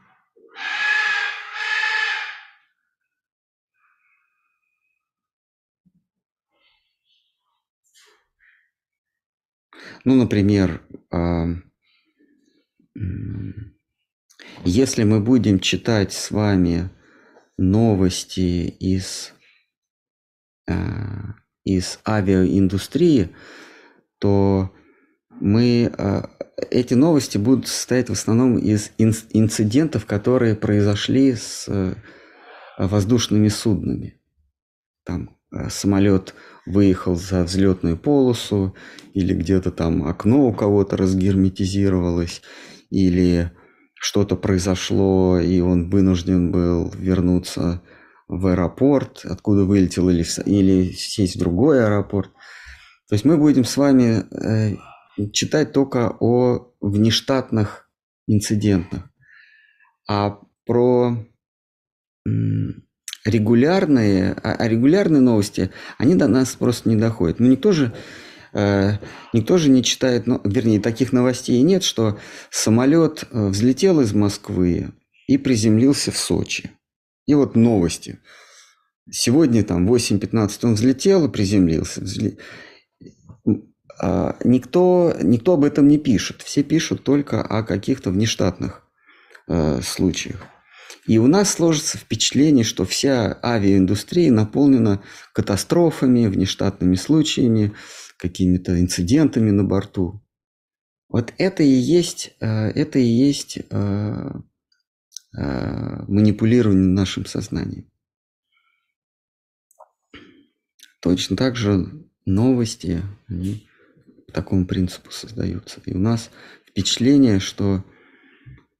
Ну, например, если мы будем читать с вами новости из, а, из авиаиндустрии, то мы а, эти новости будут состоять в основном из инцидентов, которые произошли с а, воздушными суднами. Там самолет выехал за взлетную полосу, или где-то там окно у кого-то разгерметизировалось, или что-то произошло, и он вынужден был вернуться в аэропорт, откуда вылетел, или, или сесть в другой аэропорт. То есть мы будем с вами э, читать только о внештатных инцидентах. А про регулярные, а, а регулярные новости, они до нас просто не доходят. Ну, никто же, никто же не читает, ну, вернее, таких новостей нет, что самолет э, взлетел из Москвы и приземлился в Сочи. И вот новости. Сегодня там 8.15 он взлетел и приземлился. Взле... А, никто, никто об этом не пишет. Все пишут только о каких-то внештатных э, случаях. И у нас сложится впечатление, что вся авиаиндустрия наполнена катастрофами, внештатными случаями, какими-то инцидентами на борту. Вот это и есть, э, это и есть э, э, манипулирование нашим сознанием. Точно так же новости они по такому принципу создаются. И у нас впечатление, что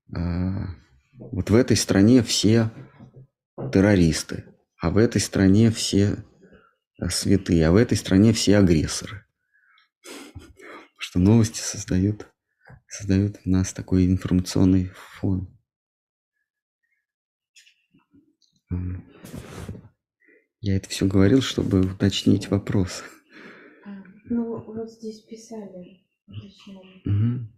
вот в этой стране все террористы, а в этой стране все святые, а в этой стране все агрессоры. Что новости создают, создают в нас такой информационный фон. Я это все говорил, чтобы уточнить вопрос. А, ну, вот здесь писали. Угу.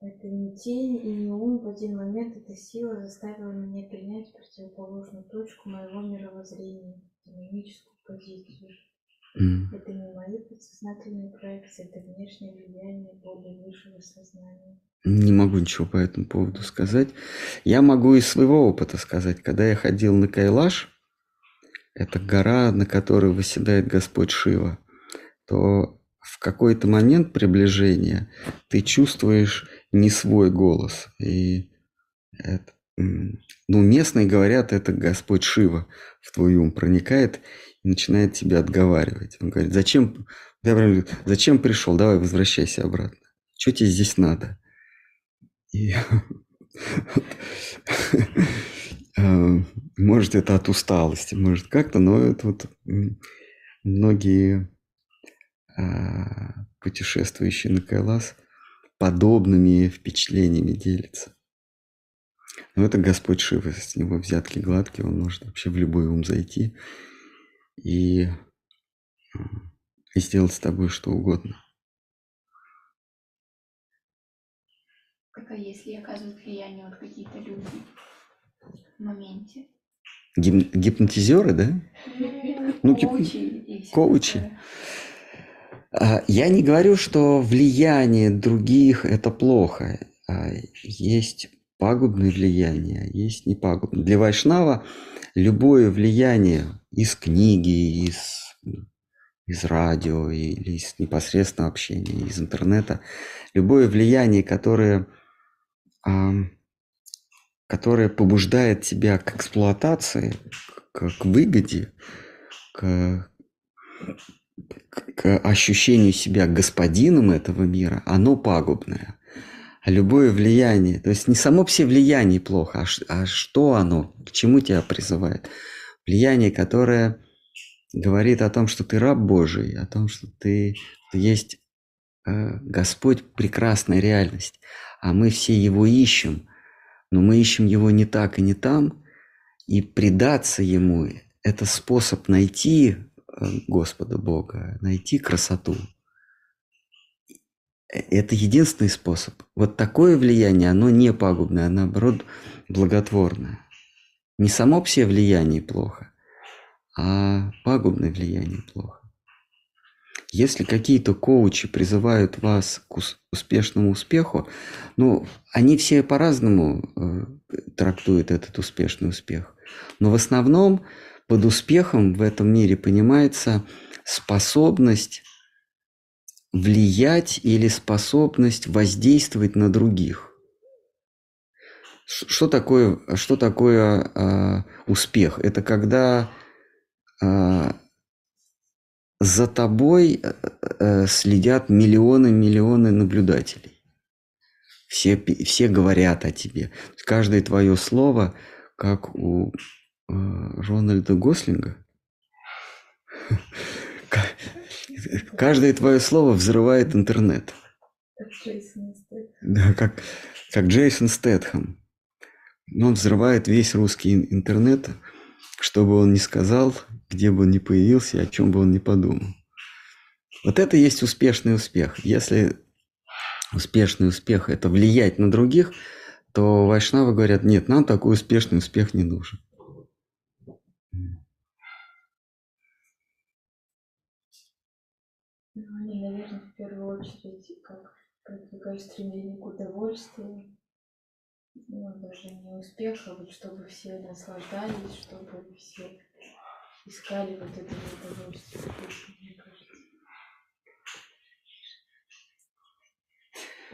Это не тень и не ум. В один момент эта сила заставила меня принять противоположную точку моего мировоззрения, динамическую позицию. М. Это не мои подсознательные проекции, это внешнее влияние более высшего сознания. Не могу ничего по этому поводу сказать. Я могу из своего опыта сказать. Когда я ходил на Кайлаш, это гора, на которой восседает Господь Шива, то в какой-то момент приближения ты чувствуешь не свой голос. И это, ну, местные говорят, это Господь Шива в твой ум проникает начинает тебя отговаривать. Он говорит, зачем, я прям говорю, зачем пришел, давай возвращайся обратно. Что тебе здесь надо? И э, может это от усталости, может как-то, но это вот многие а, путешествующие на Кайлас подобными впечатлениями делятся. Но это Господь Шива, с него взятки гладкие, он может вообще в любой ум зайти и, и сделать с тобой что угодно. Так а если оказывают влияние вот какие-то люди в моменте? Гип- гипнотизеры, да? Ну, коучи коучи. А, Я не говорю, что влияние других это плохо. А, Есть пагубное влияние, а есть непагубное. Для Вайшнава любое влияние из книги, из, из радио или из непосредственного общения, из интернета, любое влияние, которое, ам, которое побуждает тебя к эксплуатации, к, к выгоде, к- к ощущению себя господином этого мира, оно пагубное. Любое влияние, то есть не само все влияние плохо, а, а что оно, к чему тебя призывает? Влияние, которое говорит о том, что ты раб Божий, о том, что ты есть э, Господь прекрасная реальность, а мы все его ищем, но мы ищем его не так и не там, и предаться ему – это способ найти э, Господа Бога, найти красоту. Это единственный способ. Вот такое влияние, оно не пагубное, а наоборот благотворное. Не само себе влияние плохо, а пагубное влияние плохо. Если какие-то коучи призывают вас к ус- успешному успеху, ну, они все по-разному э, трактуют этот успешный успех. Но в основном под успехом в этом мире понимается способность влиять или способность воздействовать на других. Что такое, что такое а, успех? Это когда а, за тобой э, э, следят миллионы миллионы наблюдателей. Все, все говорят о тебе. Каждое твое слово, как у э, Рональда Гослинга, *laughs* каждое твое слово взрывает интернет. Как Джейсон Стэтхэм. Да, как, как Джейсон Стэтхэм. Но Он взрывает весь русский ин- интернет, что бы он ни сказал, где бы он ни появился, о чем бы он ни подумал. Вот это и есть успешный успех. Если успешный успех – это влиять на других, то вайшнавы говорят, нет, нам такой успешный успех не нужен. Ну, они, наверное, в первую очередь как продвигают стремление к удовольствию. Ну, даже не успех, а вот чтобы все наслаждались, чтобы все искали вот это удовольствие.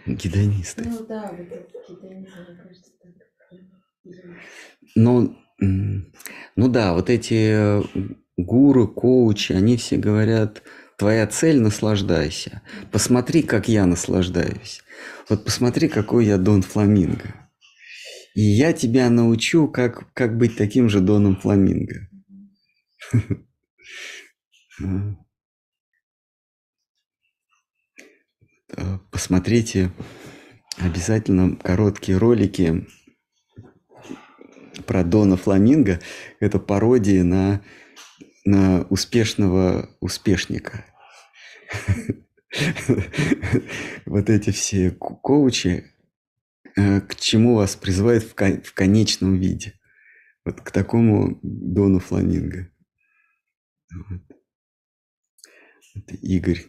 Гедонисты. Ну да, вот этот гедонизм, мне кажется, так. Ну, ну да, вот эти э, гуру, коучи, они все говорят, твоя цель – наслаждайся. Посмотри, как я наслаждаюсь. Вот посмотри, какой я Дон Фламинго. И я тебя научу, как, как быть таким же Доном Фламинго. А. Посмотрите обязательно короткие ролики про Дона Фламинго. Это пародия на, на успешного успешника. Вот эти все ко- коучи, э, к чему вас призывает в, кон- в конечном виде. Вот к такому Дону Фламинго. Вот. Игорь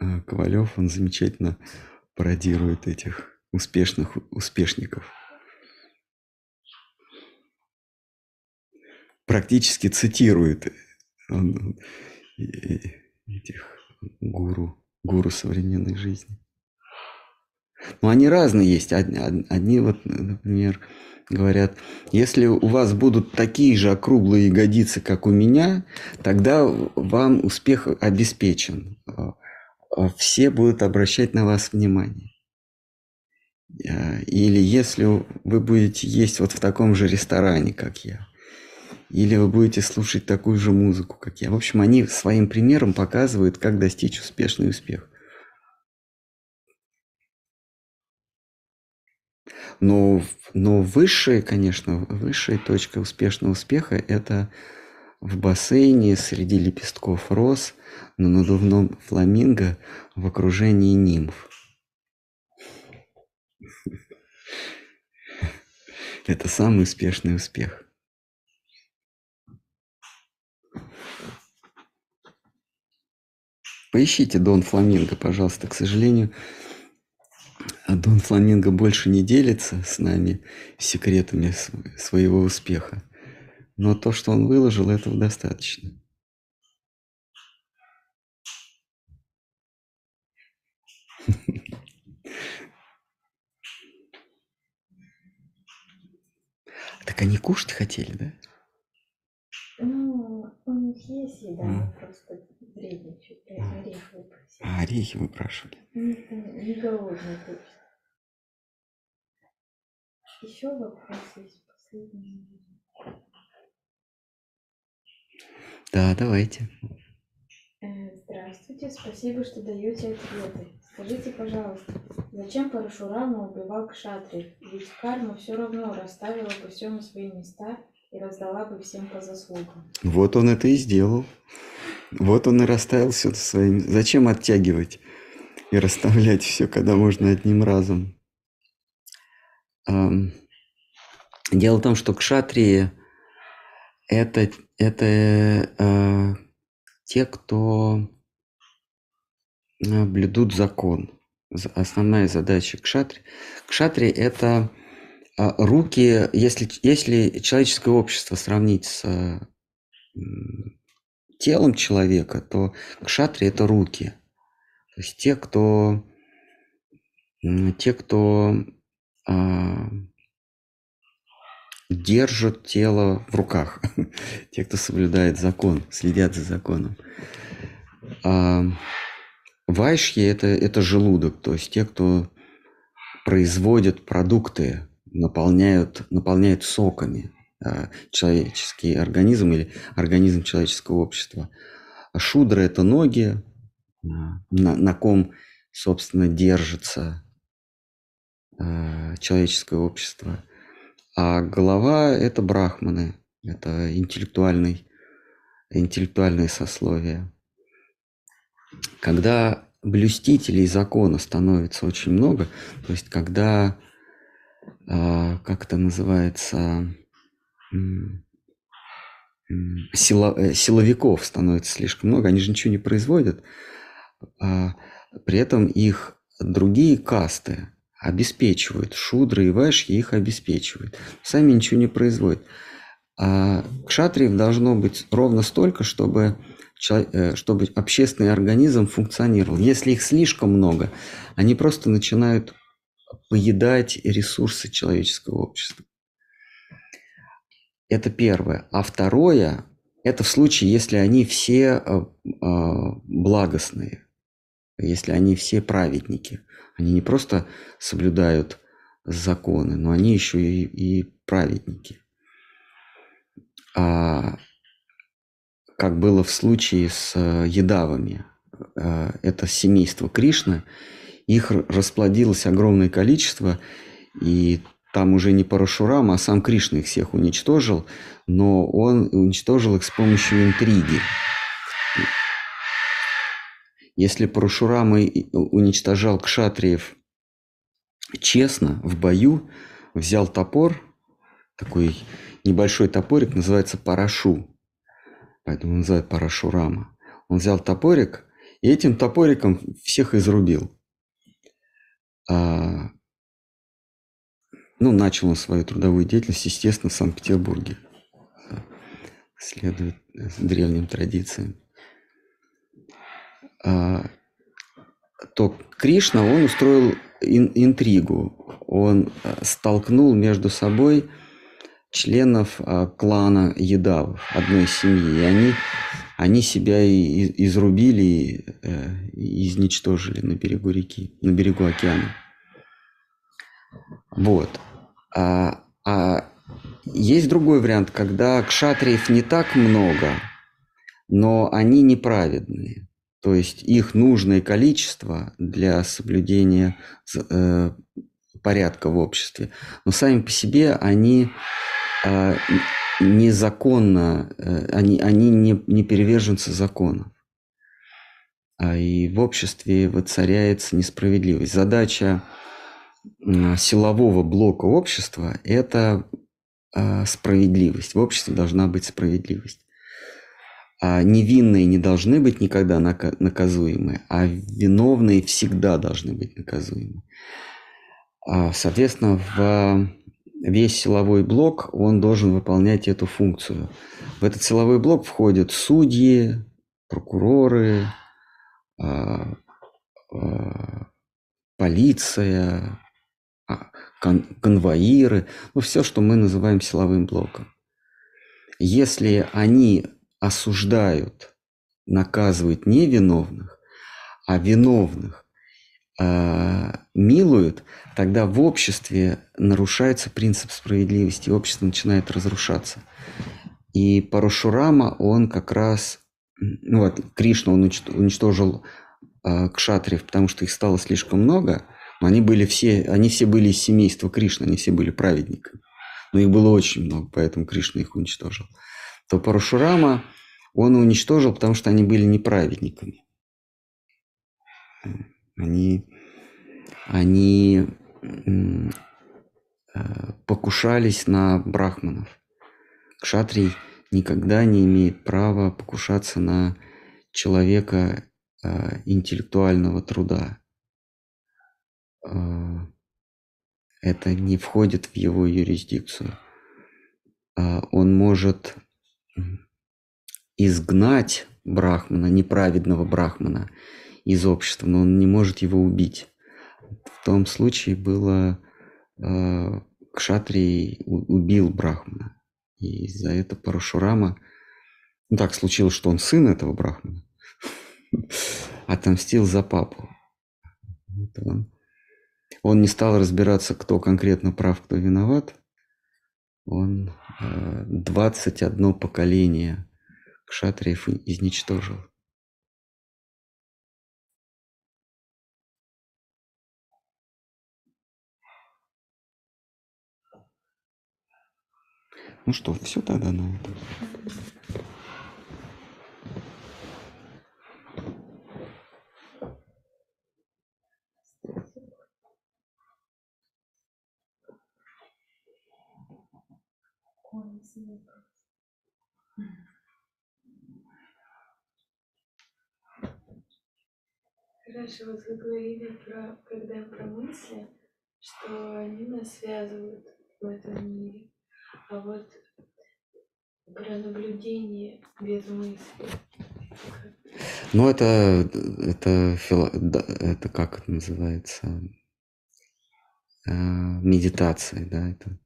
э, Ковалев, он замечательно пародирует этих успешных успешников. Практически цитирует этих гуру, гуру современной жизни. Но они разные есть. Одни, одни вот, например, говорят, если у вас будут такие же округлые ягодицы, как у меня, тогда вам успех обеспечен. А Все будут обращать на вас внимание. А, Или если вы будете есть вот в таком же ресторане, как я. Или вы будете слушать такую же музыку, как я. В общем, они своим примером показывают, как достичь успешный успех. Но, но высшая, конечно, высшая точка успешного успеха – это в бассейне среди лепестков роз на надувном фламинго в окружении нимф. *laughs* Это самый успешный успех. Поищите Дон Фламинго, пожалуйста. К сожалению, Дон Фламинго больше не делится с нами секретами своего успеха. Но то, что он выложил, этого достаточно. *laughs* Так они кушать хотели, да? Ну, у них есть еда, просто выпросили. А орехи выпрашивали. Не, не голодный точно. Еще вопрос есть последний. Да, давайте. Э, Здравствуйте, спасибо, что даете ответы. Скажите, пожалуйста, зачем Парашурама убивал кшатриев? Ведь карма все равно расставила бы все на свои места и раздала бы всем по заслугам. Вот он это и сделал. Вот он и расставил все своим. Зачем оттягивать и расставлять все, когда можно одним разом? Дело в том, что кшатрии это, это э, те, кто э, блюдут закон. Основная задача кшатри. Кшатри – это а, руки, если, если человеческое общество сравнить с телом человека, то кшатри – это руки. То есть те, кто, те, кто а, держат тело в руках, *laughs* те, кто соблюдает закон, следят за законом. А вайшьи это, это желудок, то есть те, кто производят продукты, наполняют, наполняют соками человеческий организм или организм человеческого общества. А шудра это ноги, а, на, на ком, собственно, держится а, человеческое общество. А голова – это брахманы, это интеллектуальный, интеллектуальное сословие. Когда блюстителей закона становится очень много, то есть когда, как это называется, сила- э, силовиков становится слишком много, они же ничего не производят, а при этом их другие касты обеспечивают, шудры и вайшьи их обеспечивают, сами ничего не производят. А кшатриев должно быть ровно столько, чтобы, э, чтобы общественный организм функционировал. Если их слишком много, они просто начинают поедать ресурсы человеческого общества. Это первое. А второе, это в случае, если они все э, э, благостные, если они все праведники. Они не просто соблюдают законы, но они еще и, и праведники. А, как было в случае с э, едавами. Э, Это семейство Кришны. Их расплодилось огромное количество, и там уже не Парашурама, а сам Кришна их всех уничтожил, но он уничтожил их с помощью интриги. Если Парашурама уничтожал кшатриев честно в бою взял топор, такой небольшой топорик, называется парашу, поэтому называют парашурама. Он взял топорик и этим топориком всех изрубил. А, ну, начал он свою трудовую деятельность, естественно, в Санкт-Петербурге. Следует древним традициям. А, то Кришна, он устроил ин- интригу. Он э, столкнул между собой членов а, клана Едавов, одной семьи. И они, они себя и, изрубили, э, и изничтожили на берегу реки, на берегу океана. Вот. А, а есть другой вариант, когда кшатриев не так много, но они неправедные. То есть их нужное количество для соблюдения э, порядка в обществе. Но сами по себе они э, незаконно, э, они, они не, не переверженцы законов. А и в обществе воцаряется несправедливость. Задача силового блока общества– это а, справедливость. В обществе должна быть справедливость. А невинные не должны быть никогда нака- наказуемы, а виновные всегда должны быть наказуемы. А, Соответственно, в весь силовой блок, он должен выполнять эту функцию. В этот силовой блок входят судьи, прокуроры, а, полиция, кон- конвоиры, ну все, что мы называем силовым блоком. Если они осуждают, наказывают невиновных, а виновных а, милуют, тогда в обществе нарушается принцип справедливости, общество начинает разрушаться. И Парашурама, он как раз, ну вот, Кришна, он уничт- уничтожил а, кшатриев, потому что их стало слишком много, но они были все, они все были из семейства Кришны, они все были праведниками. Но их было очень много, поэтому Кришна их уничтожил. То Парашурама он уничтожил, потому что они были неправедниками. Они, они э, покушались на брахманов. Кшатрий никогда не имеет права покушаться на человека э, интеллектуального труда. Э, Это не входит в его юрисдикцию. А Он может изгнать брахмана, неправедного брахмана из общества, но он не может его убить. В том случае было Кшатрий у- убил брахмана. И за это Парашурама, ну так случилось, что он сын этого брахмана, *laughs* отомстил за папу. Вот он. Он не стал разбираться, кто конкретно прав, кто виноват. Он э, 21 поколение кшатриев изничтожил. Ну что, все тогда на этом. Хорошо, вот вы говорили про, когда про мысли, что они нас связывают в этом мире. А вот про наблюдение без мысли. Ну, это, это, фило- это как это называется? Э, медитация, да, это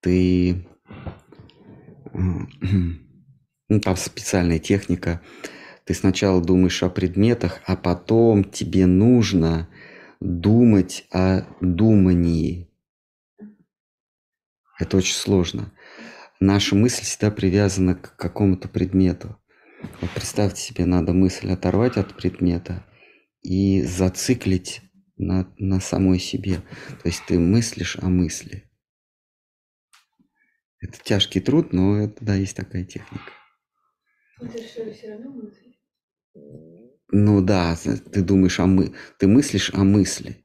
ты, *clears throat* ну, там специальная техника, ты сначала думаешь о предметах, а потом тебе нужно думать о думании. Это очень сложно. Наша мысль всегда привязана к какому-то предмету. Вот представьте себе, надо мысль оторвать от предмета и зациклить на, на самой себе. То есть ты мыслишь о мысли. Это тяжкий труд, но это, да, есть такая техника. Это что, все равно мысль? Ну да, ты думаешь о мы, ты мыслишь о мысли.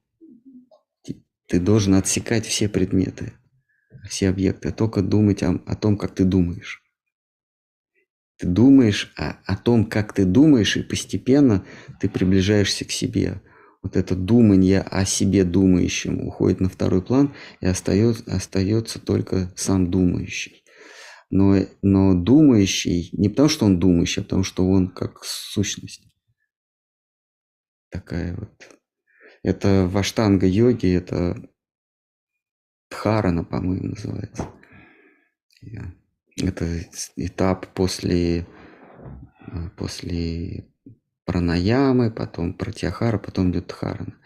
Ты должен отсекать все предметы, все объекты, а только думать о, о том, как ты думаешь. Ты думаешь о, о том, как ты думаешь, и постепенно ты приближаешься к себе. Вот это думание о себе думающем уходит на второй план, и остается, остается только сам думающий. Но, но думающий не потому, что он думающий, а потому, что он как сущность. Такая вот. Это в аштанга-йоге, это дхарана, по-моему, называется. Это этап после, э, после пранаямы, потом пратьяхара, потом идет дхарана.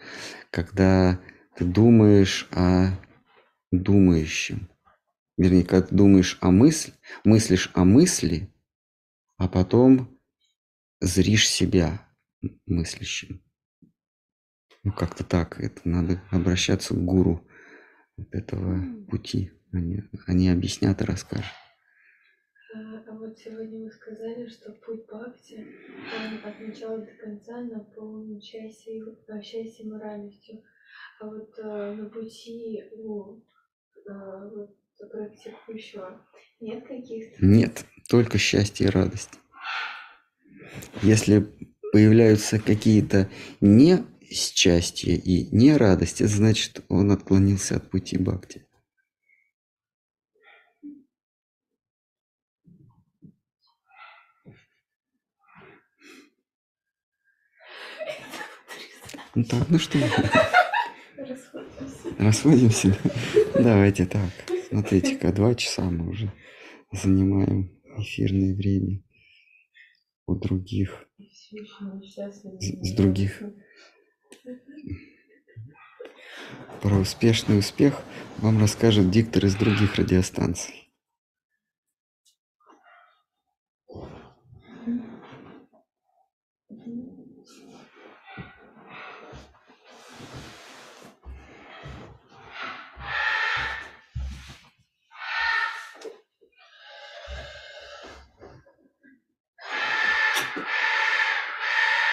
Когда ты думаешь о думающем. Вернее, когда ты думаешь о мысли, мыслишь о мысли, а потом зришь себя мыслящим. Ну, как-то так. Это надо обращаться к гуру этого пути. Они, они объяснят и расскажут. Вот сегодня вы сказали, что путь Бхакти, он от начала до конца наполнен счастьем, а, счастьем и радостью. А вот а, на пути у а, вот, практикующего нет каких-то... Нет, только счастье и радость. Если появляются какие-то не счастья и не радость, это значит, он отклонился от пути бхакти. Ну так, ну что, Расходимся. расходимся? да? Давайте так. Смотрите-ка, два часа мы уже занимаем эфирное время у других. С- с других. Про успешный успех вам расскажет диктор из других радиостанций.